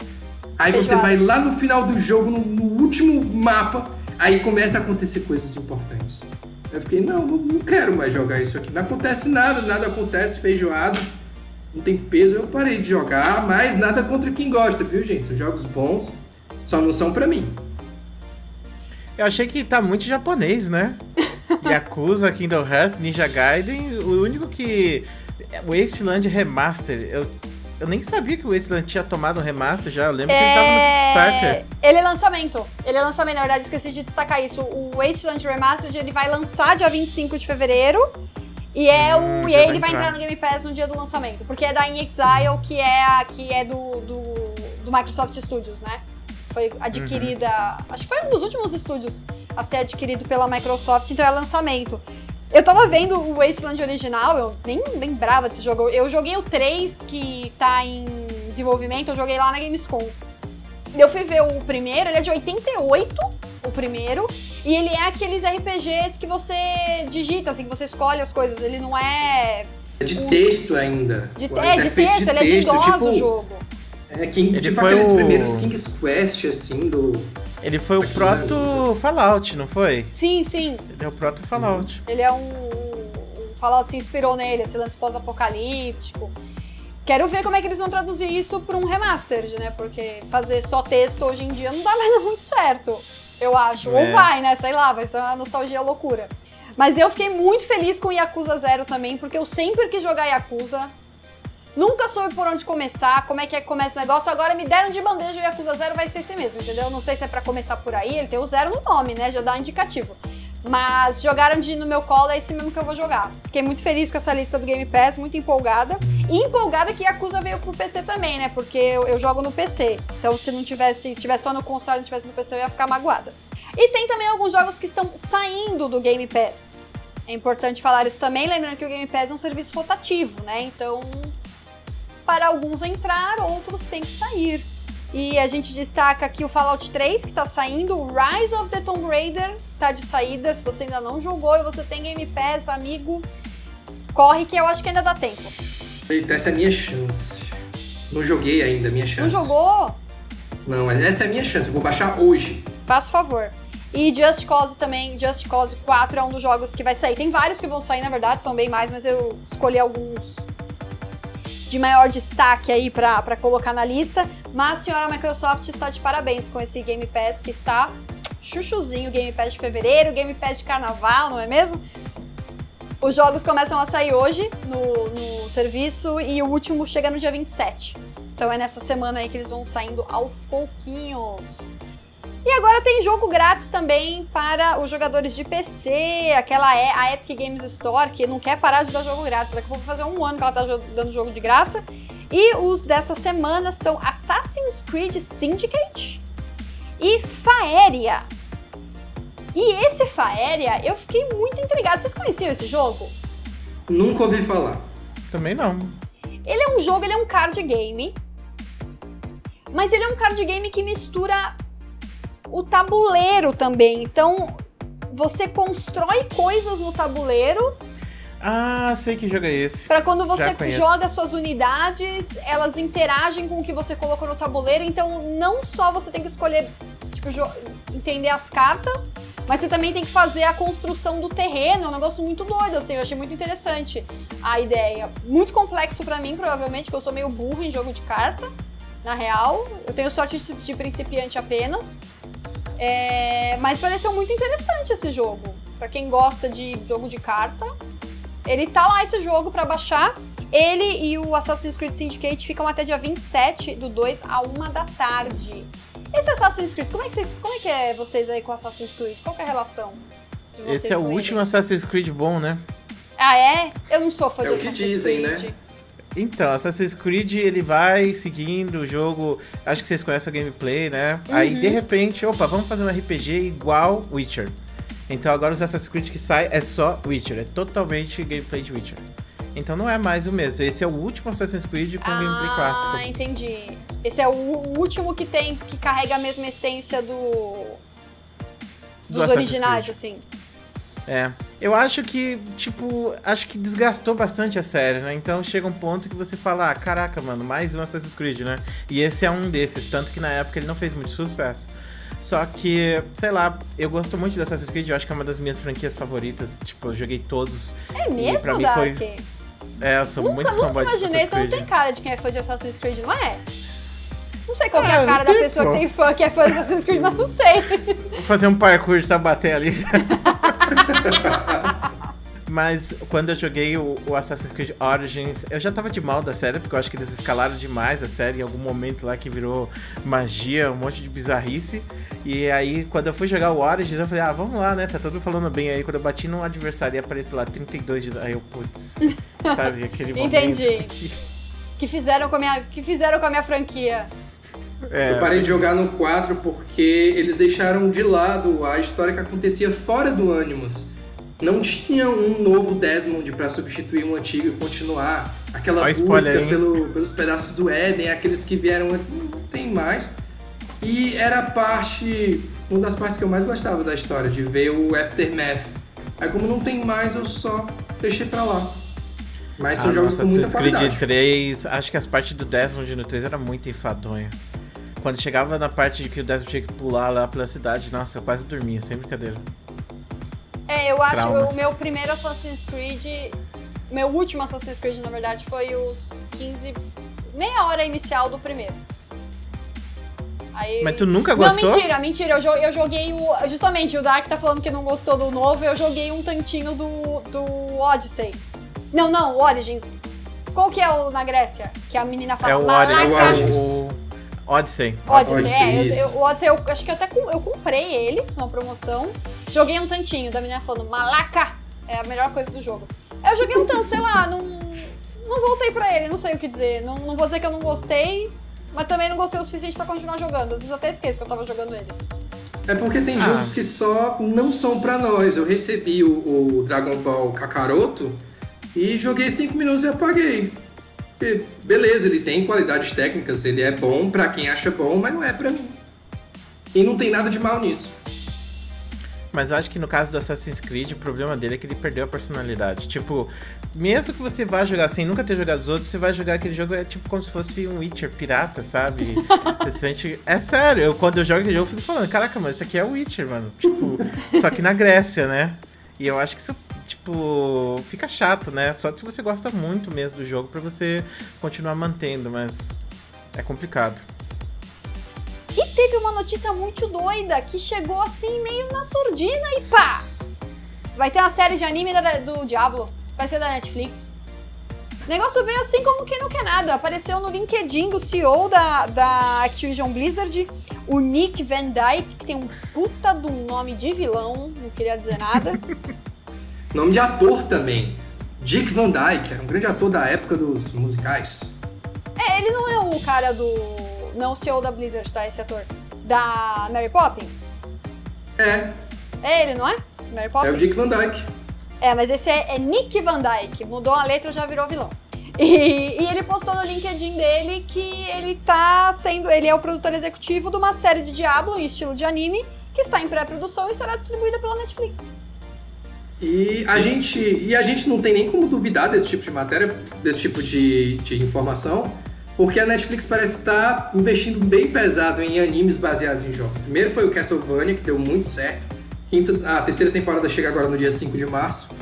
Aí você vai lá no final do jogo, no, no último mapa, aí começa a acontecer coisas importantes. Eu fiquei, não, não quero mais jogar isso aqui. Não acontece nada, nada acontece, feijoado, não tem peso. Eu parei de jogar, mas nada contra quem gosta, viu, gente? São jogos bons, só não são pra mim. Eu achei que tá muito japonês, né? Yakuza, Kingdom Hearts, Ninja Gaiden, o único que. Wasteland Remaster, eu eu nem sabia que o Wasteland tinha tomado um remaster já. Eu lembro é... que ele tava no é, Kickstarter. Ele é lançamento. Ele é lançamento, na verdade, esqueci de destacar isso. O Wasteland Remastered ele vai lançar dia 25 de fevereiro. E é hum, o. E aí ele vai entrar. entrar no Game Pass no dia do lançamento. Porque é da In Exile, que é, a, que é do, do, do Microsoft Studios, né? Foi adquirida. Uhum. Acho que foi um dos últimos estúdios a ser adquirido pela Microsoft, então é lançamento. Eu tava vendo o Wasteland original, eu nem lembrava desse jogo. Eu joguei o 3, que tá em desenvolvimento, eu joguei lá na Gamescom. Eu fui ver o primeiro, ele é de 88, o primeiro, e ele é aqueles RPGs que você digita, assim, que você escolhe as coisas. Ele não é. É de texto ainda. De, é, de texto, de ele é de idoso tipo, o jogo. É, King, tipo aqueles o... primeiros King's Quest, assim, do. Ele foi o proto Fallout, não foi? Sim, sim. Ele é o proto Fallout. Ele é um. O Fallout se inspirou nele, esse lance pós-apocalíptico. Quero ver como é que eles vão traduzir isso para um remastered, né? Porque fazer só texto hoje em dia não dá mais muito certo, eu acho. É. Ou vai, né? Sei lá, vai ser uma nostalgia loucura. Mas eu fiquei muito feliz com Yakuza Zero também, porque eu sempre quis jogar Yakuza. Nunca soube por onde começar, como é que é que começa o negócio. Agora me deram de bandeja o Yakuza Zero vai ser esse mesmo, entendeu? Não sei se é para começar por aí, ele tem o zero no nome, né? Já dá um indicativo. Mas jogaram de no meu colo, é esse mesmo que eu vou jogar. Fiquei muito feliz com essa lista do Game Pass, muito empolgada. E empolgada que Yakuza veio pro PC também, né? Porque eu, eu jogo no PC. Então se não tivesse, tivesse só no console e não tivesse no PC, eu ia ficar magoada. E tem também alguns jogos que estão saindo do Game Pass. É importante falar isso também, lembrando que o Game Pass é um serviço rotativo, né? Então para alguns entrar, outros têm que sair. E a gente destaca aqui o Fallout 3, que tá saindo, o Rise of the Tomb Raider tá de saída, se você ainda não jogou e você tem Game Pass, amigo, corre que eu acho que ainda dá tempo. Eita, essa é a minha chance. Não joguei ainda, minha chance. Não jogou? Não, essa é a minha chance, eu vou baixar hoje. Faça favor. E Just Cause também, Just Cause 4 é um dos jogos que vai sair. Tem vários que vão sair, na verdade, são bem mais, mas eu escolhi alguns de maior destaque aí para colocar na lista. Mas a senhora Microsoft está de parabéns com esse Game Pass que está chuchuzinho, Game Pass de fevereiro, Game Pass de carnaval, não é mesmo? Os jogos começam a sair hoje no, no serviço e o último chega no dia 27. Então é nessa semana aí que eles vão saindo aos pouquinhos. E agora tem jogo grátis também para os jogadores de PC, aquela é a Epic Games Store, que não quer parar de dar jogo grátis. Daqui a pouco vai fazer um ano que ela tá dando jogo de graça. E os dessa semana são Assassin's Creed Syndicate e Faeria. E esse Faeria, eu fiquei muito intrigado. Vocês conheciam esse jogo? Nunca ouvi falar. Também não. Ele é um jogo, ele é um card game. Mas ele é um card game que mistura o tabuleiro também. Então, você constrói coisas no tabuleiro. Ah, sei que jogo é esse. Para quando você joga suas unidades, elas interagem com o que você colocou no tabuleiro. Então, não só você tem que escolher, tipo, entender as cartas, mas você também tem que fazer a construção do terreno. É um negócio muito doido, assim. Eu achei muito interessante a ideia. Muito complexo para mim, provavelmente, porque eu sou meio burro em jogo de carta. Na real, eu tenho sorte de principiante apenas. É, mas pareceu muito interessante esse jogo. Para quem gosta de jogo de carta, ele tá lá esse jogo para baixar. Ele e o Assassin's Creed Syndicate ficam até dia 27 do 2 a 1 da tarde. Esse Assassin's Creed, como é que, vocês, como é, que é vocês aí com Assassin's Creed? Qual é a relação? Esse é o último Assassin's Creed bom, né? Ah, é? Eu não sou fã é de Assassin's dizem, Creed. Né? Então, Assassin's Creed ele vai seguindo o jogo. Acho que vocês conhecem o gameplay, né? Uhum. Aí de repente, opa, vamos fazer um RPG igual Witcher. Então agora os Assassin's Creed que sai é só Witcher, é totalmente gameplay de Witcher. Então não é mais o mesmo. Esse é o último Assassin's Creed com ah, gameplay clássico. Ah, entendi. Esse é o último que tem, que carrega a mesma essência do. dos do originais, assim. É. Eu acho que, tipo, acho que desgastou bastante a série, né? Então chega um ponto que você fala, ah, caraca, mano, mais um Assassin's Creed, né? E esse é um desses, tanto que na época ele não fez muito sucesso. Só que, sei lá, eu gosto muito de Assassin's Creed, eu acho que é uma das minhas franquias favoritas. Tipo, eu joguei todos. É mesmo, e pra mim Dark? foi. É, eu sou nunca, muito fanboy de Assassin's Creed. Você não tem cara de quem é fã de Assassin's Creed, não é? Não sei qual é a ah, cara da pessoa que tem fã, que é fã de Assassin's Creed, mas não sei. Vou fazer um parkour de bater ali. Mas quando eu joguei o, o, Assassin's Creed Origins, eu já tava de mal da série, porque eu acho que eles escalaram demais a série em algum momento lá que virou magia, um monte de bizarrice. E aí, quando eu fui jogar o Origins, eu falei, ah, vamos lá, né? Tá todo falando bem aí. Quando eu bati num adversário e apareceu lá 32 de. Aí eu, putz, sabe? Aquele momento. Entendi. Que... que... fizeram com a minha, que fizeram com a minha franquia. É, eu parei de jogar no 4 porque eles deixaram de lado a história que acontecia fora do Animus não tinha um novo Desmond para substituir um antigo e continuar. Aquela Olha busca pelo, pelos pedaços do Éden, aqueles que vieram antes, não tem mais. E era a parte, uma das partes que eu mais gostava da história, de ver o Aftermath. Aí como não tem mais, eu só deixei pra lá. Mas são ah, jogos nossa, com muita Creed qualidade. 3, acho que as partes do Desmond no 3 era muito enfadonha. Quando chegava na parte de que o Desmond tinha que pular lá pela cidade, nossa, eu quase dormia, sem brincadeira. É, eu acho que o meu primeiro Assassin's Creed. Meu último Assassin's Creed, na verdade, foi os 15. meia hora inicial do primeiro. Aí... Mas tu nunca gostou? Não, mentira, mentira. Eu, eu joguei o. Justamente, o Dark tá falando que não gostou do novo, eu joguei um tantinho do, do Odyssey. Não, não, o Origins. Qual que é o na Grécia? Que a menina fala. É o Origins. Odyssey. Odyssey, Odyssey é. Eu, eu, o Odyssey, eu acho que eu até eu comprei ele numa promoção. Joguei um tantinho da menina falando, malaca! É a melhor coisa do jogo. Eu joguei um tanto, sei lá, não, não voltei pra ele, não sei o que dizer. Não, não vou dizer que eu não gostei, mas também não gostei o suficiente pra continuar jogando. Às vezes eu até esqueço que eu tava jogando ele. É porque tem ah. jogos que só não são pra nós. Eu recebi o, o Dragon Ball Kakaroto e joguei 5 minutos e apaguei. Porque, beleza, ele tem qualidades técnicas, ele é bom para quem acha bom, mas não é para mim. E não tem nada de mal nisso. Mas eu acho que no caso do Assassin's Creed, o problema dele é que ele perdeu a personalidade. Tipo, mesmo que você vá jogar sem nunca ter jogado os outros, você vai jogar aquele jogo, é tipo como se fosse um Witcher pirata, sabe? você sente. É sério, eu, quando eu jogo aquele jogo, eu fico falando, caraca, mano, isso aqui é o Witcher, mano. Tipo, só que na Grécia, né? E eu acho que isso, tipo, fica chato, né? Só se você gosta muito mesmo do jogo para você continuar mantendo, mas é complicado. E teve uma notícia muito doida que chegou assim meio na surdina e pá! Vai ter uma série de anime da, do Diablo, vai ser da Netflix. O negócio veio assim como quem não quer nada. Apareceu no LinkedIn do CEO da, da Activision Blizzard, o Nick Van Dyke, que tem um puta um nome de vilão, não queria dizer nada. nome de ator também. Dick Van Dyke, era um grande ator da época dos musicais. É, ele não é o cara do não o CEO da Blizzard, tá? Esse ator. Da Mary Poppins? É. É ele, não é? Mary Poppins? É o Dick Van Dyke. É, mas esse é, é Nick Van Dyke. Mudou a letra, já virou vilão. E, e, ele postou no LinkedIn dele que ele tá sendo. Ele é o produtor executivo de uma série de Diablo em estilo de anime que está em pré-produção e será distribuída pela Netflix. E a gente. E a gente não tem nem como duvidar desse tipo de matéria, desse tipo de, de informação, porque a Netflix parece estar investindo bem pesado em animes baseados em jogos. Primeiro foi o Castlevania, que deu muito certo. A terceira temporada chega agora no dia 5 de março.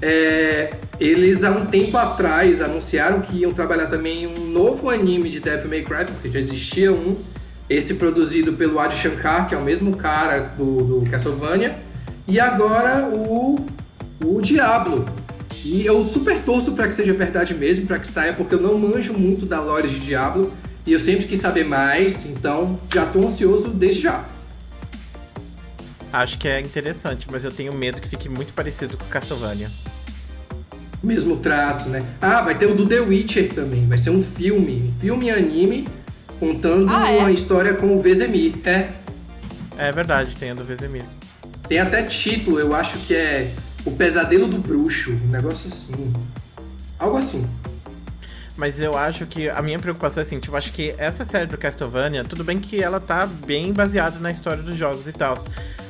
É, eles há um tempo atrás anunciaram que iam trabalhar também um novo anime de Devil May Cry, porque já existia um, esse produzido pelo Adi Shankar, que é o mesmo cara do, do Castlevania, e agora o, o Diablo, e eu super torço para que seja verdade mesmo, para que saia, porque eu não manjo muito da lore de Diablo e eu sempre quis saber mais, então já tô ansioso desde já. Acho que é interessante, mas eu tenho medo que fique muito parecido com Castlevania. Mesmo traço, né? Ah, vai ter o do The Witcher também, vai ser um filme, um filme anime contando ah, é? uma história com o Vezemir, é? É verdade, tem a do Vezemir. Tem até título, eu acho que é o Pesadelo do Bruxo, um negócio assim. Algo assim. Mas eu acho que a minha preocupação é assim, tipo, acho que essa série do Castlevania, tudo bem que ela tá bem baseada na história dos jogos e tal.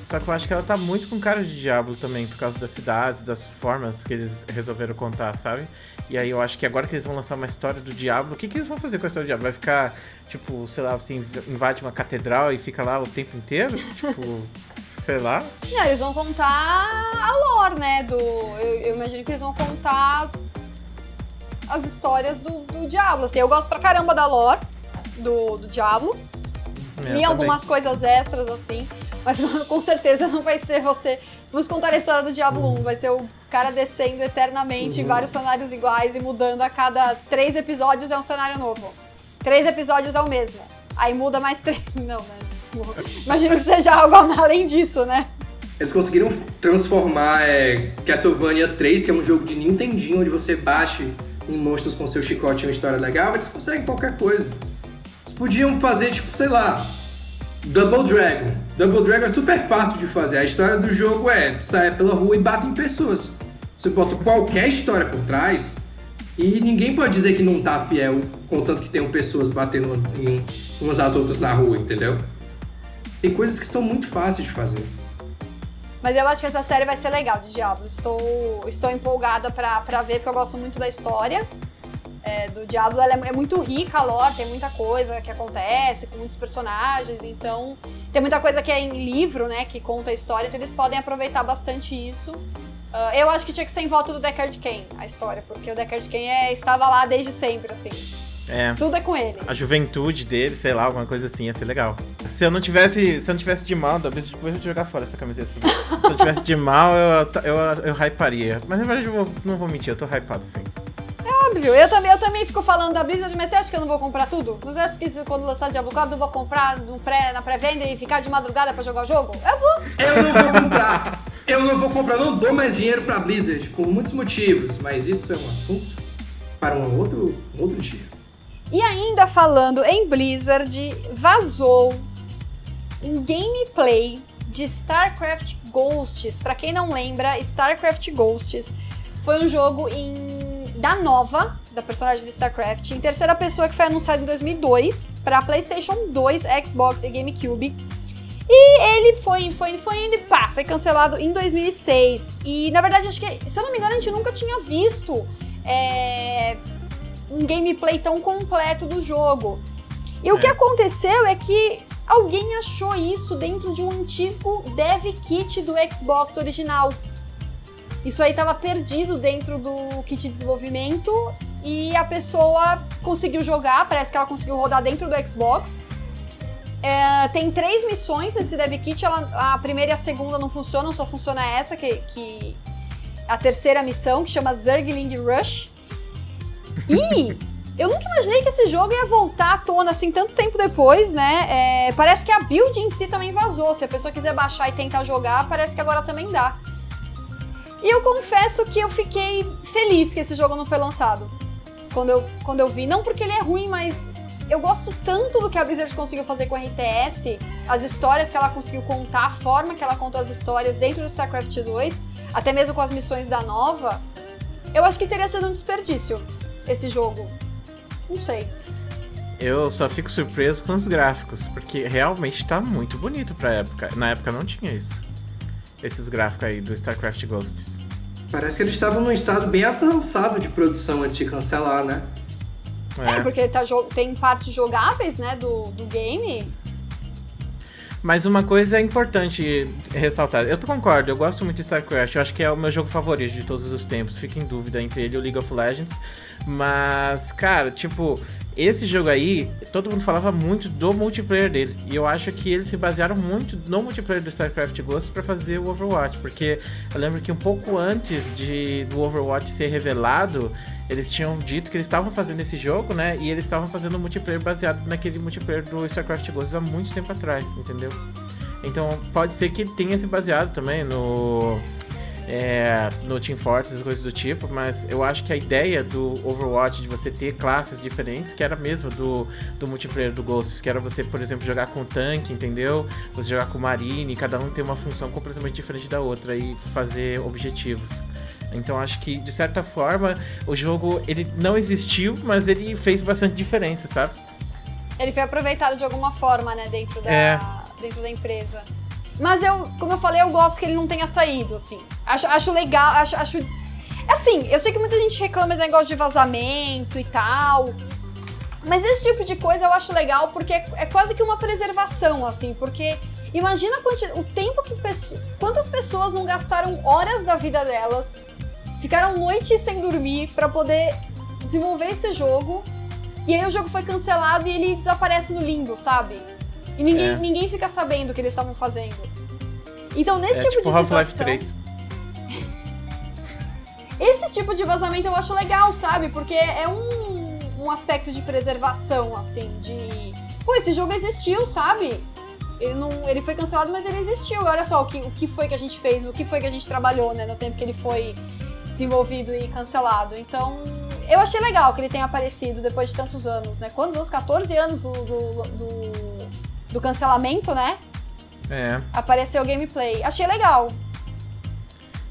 Só que eu acho que ela tá muito com cara de Diablo também, por causa das cidades, das formas que eles resolveram contar, sabe? E aí eu acho que agora que eles vão lançar uma história do Diablo, o que, que eles vão fazer com a história do Diablo? Vai ficar, tipo, sei lá, você invade uma catedral e fica lá o tempo inteiro? tipo sei lá. Não, eles vão contar a lore, né? Do, eu, eu imagino que eles vão contar as histórias do, do Diablo. Assim, eu gosto pra caramba da lore do, do Diablo. É, e algumas coisas extras, assim. Mas com certeza não vai ser você. Vamos contar a história do Diablo uhum. 1. Vai ser o cara descendo eternamente uhum. em vários cenários iguais e mudando a cada três episódios é um cenário novo. Três episódios é o mesmo. Aí muda mais três. Não, né? Imagino que seja algo além disso, né? Eles conseguiram transformar é, Castlevania 3, que é um jogo de Nintendinho, onde você bate em monstros com seu chicote e uma história legal, eles conseguem qualquer coisa. Eles podiam fazer, tipo, sei lá, Double Dragon. Double Dragon é super fácil de fazer. A história do jogo é sair pela rua e bate em pessoas. Você bota qualquer história por trás e ninguém pode dizer que não tá fiel, contanto que tenham pessoas batendo em umas às outras na rua, entendeu? Tem coisas que são muito fáceis de fazer. Mas eu acho que essa série vai ser legal de Diablo. Estou, estou empolgada pra, pra ver, porque eu gosto muito da história. É, do Diablo ela é, é, muito rica a lore, tem muita coisa que acontece com muitos personagens, então tem muita coisa que é em livro, né, que conta a história, então eles podem aproveitar bastante isso. Uh, eu acho que tinha que ser em volta do Deckard Cain, a história, porque o Deckard Cain é, estava lá desde sempre, assim. É. Tudo é com ele. A juventude dele, sei lá, alguma coisa assim, ia ser legal. Se eu não tivesse, se eu não tivesse de mal, talvez depois eu jogar fora essa camiseta. se eu tivesse de mal, eu, eu, eu, eu hyparia. Mas na verdade eu vou, não vou mentir, eu tô hypado sim. É óbvio, eu também, eu também fico falando da Blizzard, mas você acha que eu não vou comprar tudo? Você acha que quando lançar Diablo 4 eu vou comprar no pré, na pré-venda e ficar de madrugada pra jogar o jogo? Eu vou! Eu não vou comprar! Eu não vou comprar, não dou mais dinheiro pra Blizzard, por muitos motivos, mas isso é um assunto para um outro, um outro dia. E ainda falando em Blizzard, vazou um gameplay de StarCraft Ghosts. Para quem não lembra, StarCraft Ghosts foi um jogo em, da Nova, da personagem do StarCraft, em terceira pessoa que foi anunciado em 2002 para PlayStation 2, Xbox e GameCube. E ele foi, foi, foi indo e pá, foi cancelado em 2006. E na verdade, acho que, se eu não me engano, a gente nunca tinha visto é, um gameplay tão completo do jogo. E é. o que aconteceu é que alguém achou isso dentro de um antigo dev kit do Xbox original. Isso aí estava perdido dentro do kit de desenvolvimento e a pessoa conseguiu jogar, parece que ela conseguiu rodar dentro do Xbox. É, tem três missões nesse dev kit, ela, a primeira e a segunda não funcionam, só funciona essa, que, que a terceira missão, que chama Zergling Rush. E eu nunca imaginei que esse jogo ia voltar à tona assim tanto tempo depois, né? É, parece que a build em si também vazou. Se a pessoa quiser baixar e tentar jogar, parece que agora também dá. E eu confesso que eu fiquei feliz que esse jogo não foi lançado. Quando eu, quando eu vi. Não porque ele é ruim, mas eu gosto tanto do que a Blizzard conseguiu fazer com o RTS, as histórias que ela conseguiu contar, a forma que ela contou as histórias dentro do StarCraft 2, até mesmo com as missões da nova. Eu acho que teria sido um desperdício esse jogo. Não sei. Eu só fico surpreso com os gráficos, porque realmente tá muito bonito pra época. Na época não tinha isso. Esses gráficos aí do StarCraft Ghosts. Parece que eles estavam num estado bem avançado de produção antes de cancelar, né? É, é porque tá, tem partes jogáveis, né, do, do game. Mas uma coisa é importante ressaltar. Eu concordo, eu gosto muito de StarCraft. Eu acho que é o meu jogo favorito de todos os tempos. Fica em dúvida entre ele e o League of Legends. Mas, cara, tipo, esse jogo aí, todo mundo falava muito do multiplayer dele. E eu acho que eles se basearam muito no multiplayer do StarCraft Ghosts para fazer o Overwatch. Porque eu lembro que um pouco antes de, do Overwatch ser revelado, eles tinham dito que eles estavam fazendo esse jogo, né? E eles estavam fazendo um multiplayer baseado naquele multiplayer do StarCraft Ghosts há muito tempo atrás, entendeu? Então pode ser que tenha se baseado também no é, no Team Fortress, coisas do tipo, mas eu acho que a ideia do Overwatch de você ter classes diferentes, que era mesmo do, do multiplayer do Ghosts, que era você, por exemplo, jogar com tanque, entendeu? Você jogar com Marine, cada um tem uma função completamente diferente da outra e fazer objetivos. Então acho que de certa forma o jogo ele não existiu, mas ele fez bastante diferença, sabe? Ele foi aproveitado de alguma forma, né, dentro da, é. dentro da empresa. Mas eu, como eu falei, eu gosto que ele não tenha saído, assim. Acho, acho legal, acho, acho. Assim, eu sei que muita gente reclama do negócio de vazamento e tal. Mas esse tipo de coisa eu acho legal porque é, é quase que uma preservação, assim, porque imagina o tempo que quantas pessoas não gastaram horas da vida delas, ficaram noites sem dormir para poder desenvolver esse jogo. E aí o jogo foi cancelado e ele desaparece no limbo, sabe? E ninguém, é. ninguém fica sabendo o que eles estavam fazendo. Então, nesse é, tipo, tipo de situação... 3. Esse tipo de vazamento eu acho legal, sabe? Porque é um, um aspecto de preservação, assim, de... Pô, esse jogo existiu, sabe? Ele, não, ele foi cancelado, mas ele existiu. Olha só o que, o que foi que a gente fez, o que foi que a gente trabalhou, né? No tempo que ele foi desenvolvido e cancelado. Então, eu achei legal que ele tenha aparecido depois de tantos anos, né? Quantos anos? 14 anos do, do, do do cancelamento, né? É. Apareceu o gameplay. Achei legal.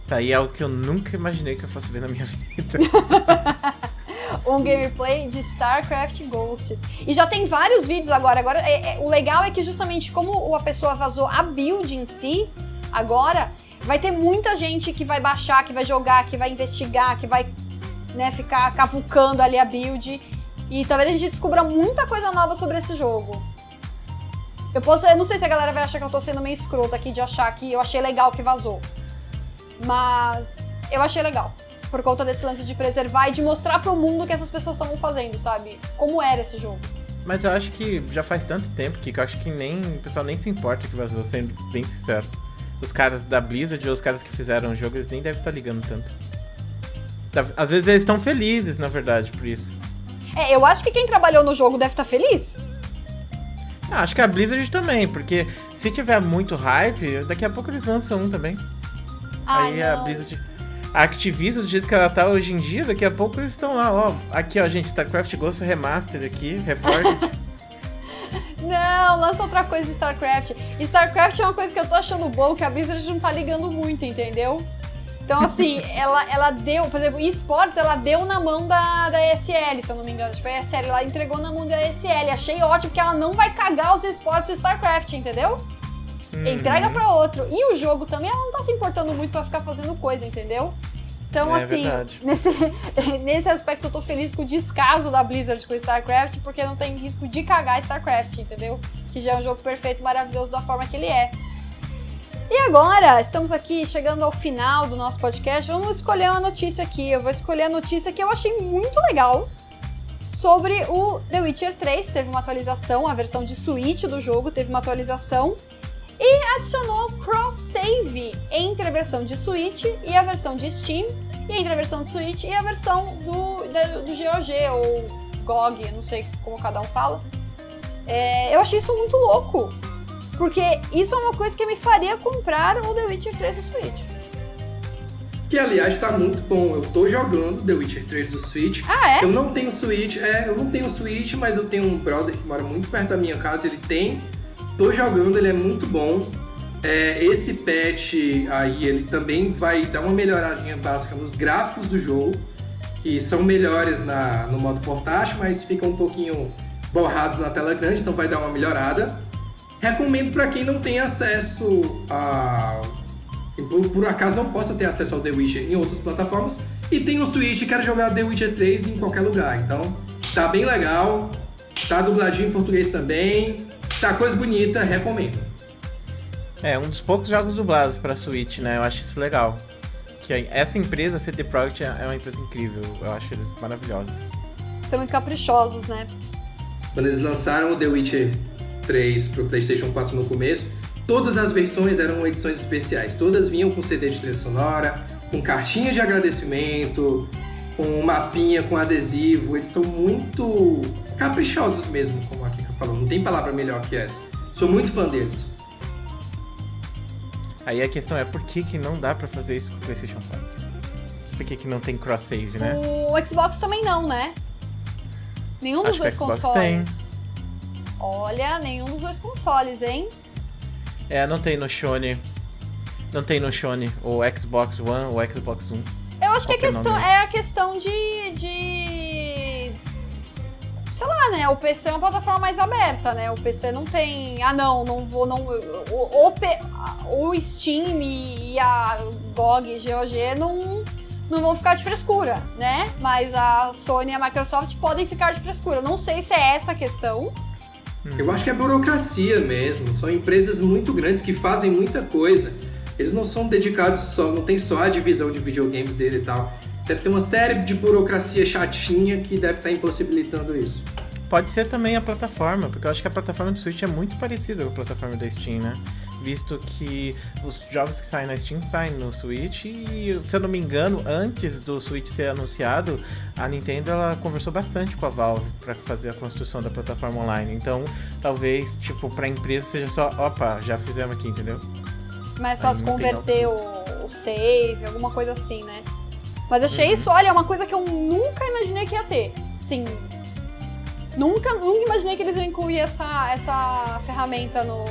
Tá aí algo que eu nunca imaginei que eu fosse ver na minha vida. um gameplay de StarCraft Ghosts. E já tem vários vídeos agora. Agora, é, é, o legal é que justamente como a pessoa vazou a build em si, agora vai ter muita gente que vai baixar, que vai jogar, que vai investigar, que vai né, ficar cavucando ali a build. E talvez a gente descubra muita coisa nova sobre esse jogo. Eu posso. Eu não sei se a galera vai achar que eu tô sendo meio escrota aqui de achar que eu achei legal que vazou. Mas eu achei legal. Por conta desse lance de preservar e de mostrar pro mundo o que essas pessoas estavam fazendo, sabe? Como era esse jogo. Mas eu acho que já faz tanto tempo que eu acho que nem o pessoal nem se importa que vazou, sendo bem sincero. Os caras da Blizzard ou os caras que fizeram o jogo, eles nem devem estar tá ligando tanto. Às vezes eles estão felizes, na verdade, por isso. É, eu acho que quem trabalhou no jogo deve estar tá feliz. Ah, acho que a Blizzard também, porque se tiver muito hype, daqui a pouco eles lançam um também. Ah, Aí não. a Blizzard. A Activision, do jeito que ela tá hoje em dia, daqui a pouco eles estão lá, ó. Aqui, ó, gente, StarCraft Ghost Remaster aqui, Reforged. não, lança outra coisa de StarCraft. StarCraft é uma coisa que eu tô achando bom, que a Blizzard não tá ligando muito, entendeu? Então, assim, ela, ela deu, por exemplo, esportes, ela deu na mão da, da ESL, se eu não me engano. Acho que foi a ESL, ela entregou na mão da ESL. Achei ótimo, porque ela não vai cagar os esportes de StarCraft, entendeu? Uhum. Entrega pra outro. E o jogo também, ela não tá se importando muito pra ficar fazendo coisa, entendeu? Então, É assim, verdade. nesse, nesse aspecto eu tô feliz com o descaso da Blizzard com o StarCraft, porque não tem risco de cagar StarCraft, entendeu? Que já é um jogo perfeito, maravilhoso da forma que ele é. E agora, estamos aqui chegando ao final do nosso podcast. Vamos escolher uma notícia aqui. Eu vou escolher a notícia que eu achei muito legal sobre o The Witcher 3. Teve uma atualização, a versão de Switch do jogo teve uma atualização e adicionou cross-save entre a versão de Switch e a versão de Steam, e entre a versão de Switch e a versão do, do GOG ou GOG, não sei como cada um fala. É, eu achei isso muito louco. Porque isso é uma coisa que me faria comprar o The Witcher 3 no Switch. Que aliás tá muito bom. Eu tô jogando The Witcher 3 do Switch. Ah, é? Eu não tenho Switch, é, eu não tenho Switch, mas eu tenho um brother que mora muito perto da minha casa, ele tem. Tô jogando, ele é muito bom. É, esse patch aí, ele também vai dar uma melhoradinha básica nos gráficos do jogo, que são melhores na, no modo portátil, mas ficam um pouquinho borrados na tela grande, então vai dar uma melhorada. Recomendo para quem não tem acesso a. Por, por acaso não possa ter acesso ao The Witcher em outras plataformas. E tem um Switch e quer jogar The Witcher 3 em qualquer lugar. Então, tá bem legal. Tá dubladinho em português também. Tá coisa bonita, recomendo. É, um dos poucos jogos dublados pra Switch, né? Eu acho isso legal. Que essa empresa, a CD Projekt, é uma empresa incrível. Eu acho eles maravilhosos. São muito caprichosos, né? Quando eles lançaram o The Witcher 3 pro PlayStation 4 no começo, todas as versões eram edições especiais. Todas vinham com CD de trilha sonora, com cartinha de agradecimento, com mapinha com adesivo. Eles são muito caprichosos mesmo, como a Kika falou. Não tem palavra melhor que essa. Sou muito fã deles. Aí a questão é por que, que não dá pra fazer isso com o PlayStation 4? Por que, que não tem cross-save, né? O Xbox também não, né? Nenhum dos Acho que dois o Xbox consoles. Olha, nenhum dos dois consoles, hein? É, não tem no Sony. Não tem no Sony o Xbox One ou Xbox One. Eu acho que a Qual que é o questão é a questão de, de. Sei lá, né? O PC é uma plataforma mais aberta, né? O PC não tem. Ah, não, não vou. Não, o, o, o Steam e a GOG e GOG não, não vão ficar de frescura, né? Mas a Sony e a Microsoft podem ficar de frescura. Não sei se é essa a questão. Eu acho que é burocracia mesmo. São empresas muito grandes que fazem muita coisa. Eles não são dedicados só, não tem só a divisão de videogames dele e tal. Deve ter uma série de burocracia chatinha que deve estar impossibilitando isso. Pode ser também a plataforma, porque eu acho que a plataforma do Switch é muito parecida com a plataforma da Steam, né? Visto que os jogos que saem na Steam saem no Switch e, se eu não me engano, antes do Switch ser anunciado, a Nintendo ela conversou bastante com a Valve para fazer a construção da plataforma online. Então, talvez, tipo, pra empresa seja só, opa, já fizemos aqui, entendeu? Mas só Aí se converter o, o save, alguma coisa assim, né? Mas achei Uhum. isso, olha, é uma coisa que eu nunca imaginei que ia ter. Sim. Nunca, nunca imaginei que eles iam incluir essa, essa ferramenta no,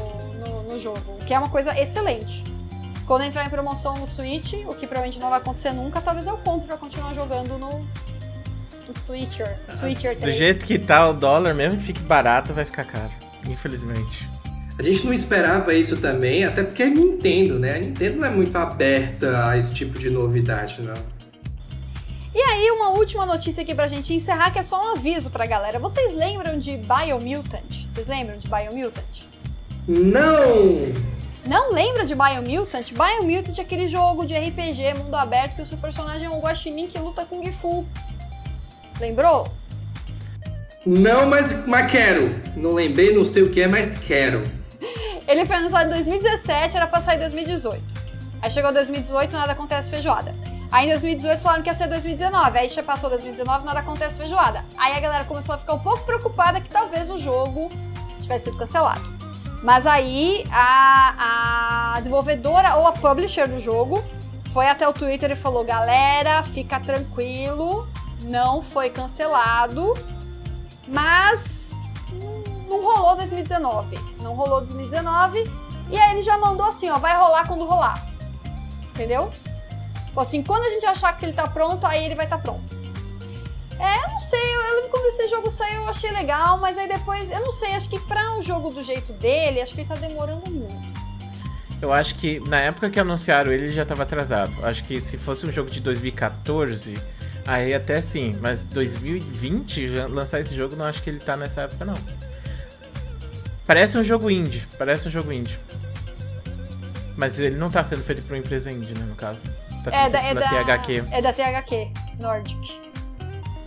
no, jogo. O que é uma coisa excelente. Quando entrar em promoção no Switch, o que provavelmente não vai acontecer nunca, talvez eu compre pra continuar jogando no, no Switcher. Switcher Do 3. jeito que tá o dólar, mesmo que fique barato, vai ficar caro. Infelizmente. A gente não esperava isso também, até porque é Nintendo, né? A Nintendo não é muito aberta a esse tipo de novidade, não. E aí, uma última notícia aqui pra gente encerrar, que é só um aviso pra galera. Vocês lembram de Biomutant? Vocês lembram de Biomutant? Não! Não lembra de Biomutant? Biomutant é aquele jogo de RPG, mundo aberto, que o seu personagem é um guaxinim que luta com Gifu. Lembrou? Não, mas, mas quero. Não lembrei, não sei o que é, mas quero. Ele foi anunciado em 2017, era pra sair em 2018. Aí chegou 2018, nada acontece feijoada. Aí em 2018 falaram que ia ser 2019. Aí já passou 2019, nada acontece feijoada. Aí a galera começou a ficar um pouco preocupada que talvez o jogo tivesse sido cancelado. Mas aí a, a desenvolvedora ou a publisher do jogo foi até o Twitter e falou: galera, fica tranquilo, não foi cancelado, mas não rolou 2019. Não rolou 2019. E aí ele já mandou assim, ó, vai rolar quando rolar. Entendeu? assim, quando a gente achar que ele tá pronto, aí ele vai estar tá pronto. É, eu não sei, eu lembro quando esse jogo saiu eu achei legal, mas aí depois, eu não sei, acho que pra um jogo do jeito dele, acho que ele tá demorando muito. Eu acho que na época que anunciaram ele, ele já tava atrasado. Acho que se fosse um jogo de 2014, aí até sim, mas 2020 lançar esse jogo, não acho que ele tá nessa época não. Parece um jogo indie, parece um jogo indie. Mas ele não tá sendo feito por uma empresa indie, né, no caso. Tá é, da, é da THQ. É da THQ, Nordic.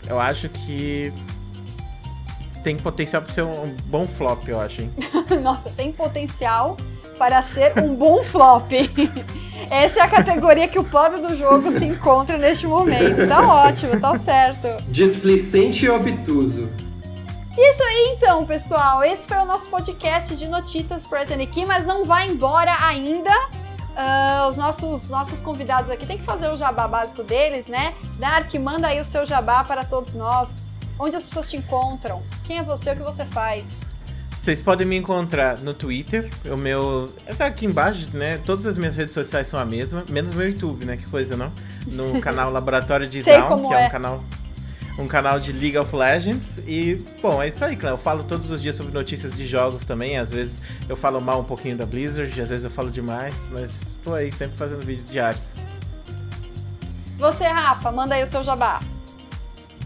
Eu acho que tem potencial para ser um bom flop, eu acho, hein? Nossa, tem potencial para ser um bom flop. Essa é a categoria que o pobre do jogo se encontra neste momento. Tá ótimo, tá certo. Displicente e obtuso. Isso aí então, pessoal. Esse foi o nosso podcast de notícias Present aqui, mas não vai embora ainda. Uh, os nossos, nossos convidados aqui tem que fazer o jabá básico deles, né? Dark, manda aí o seu jabá para todos nós. Onde as pessoas te encontram? Quem é você? O que você faz? Vocês podem me encontrar no Twitter, o meu. Tá aqui embaixo, né? Todas as minhas redes sociais são a mesma, menos meu YouTube, né? Que coisa, não? No canal Laboratório de Down, que é, é um canal um canal de League of Legends. E, bom, é isso aí, claro. Eu falo todos os dias sobre notícias de jogos também. Às vezes eu falo mal um pouquinho da Blizzard, às vezes eu falo demais, mas tô aí sempre fazendo vídeos diários. Você, Rafa, manda aí o seu jabá.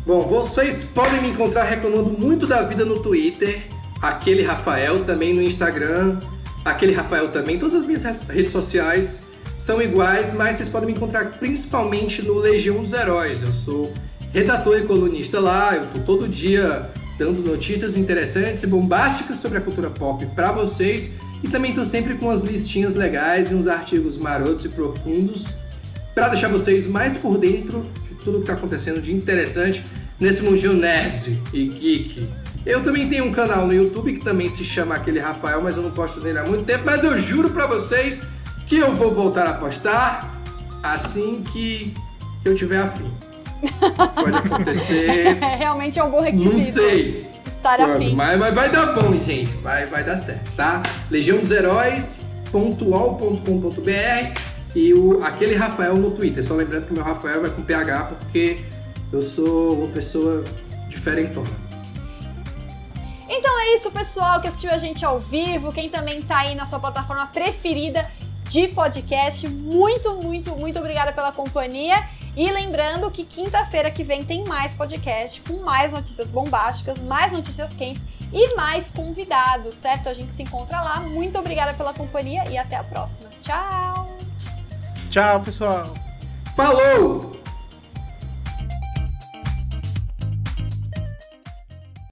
Bom, vocês podem me encontrar reclamando muito da vida no Twitter, aquele Rafael também no Instagram, aquele Rafael também, todas as minhas redes sociais são iguais, mas vocês podem me encontrar principalmente no Legião dos Heróis. Eu sou redator e colunista lá, eu tô todo dia dando notícias interessantes e bombásticas sobre a cultura pop para vocês e também tô sempre com as listinhas legais e uns artigos marotos e profundos para deixar vocês mais por dentro de tudo que tá acontecendo de interessante nesse mundinho nerd e geek. Eu também tenho um canal no YouTube que também se chama aquele Rafael, mas eu não posto nele há muito tempo, mas eu juro para vocês que eu vou voltar a postar assim que eu tiver afim. Pode acontecer. Realmente é um bom requisito. Não sei. Estar quando, afim. Mas, mas vai dar bom, gente. Vai, vai dar certo, tá? Legião dos Heróis.com.br e o, aquele Rafael no Twitter. Só lembrando que meu Rafael vai com PH porque eu sou uma pessoa diferentona. Então é isso, pessoal, que assistiu a gente ao vivo, quem também tá aí na sua plataforma preferida de podcast. Muito, muito, muito obrigada pela companhia. E lembrando que quinta-feira que vem tem mais podcast com mais notícias bombásticas, mais notícias quentes e mais convidados, certo? A gente se encontra lá. Muito obrigada pela companhia e até a próxima. Tchau! Tchau, pessoal! Falou!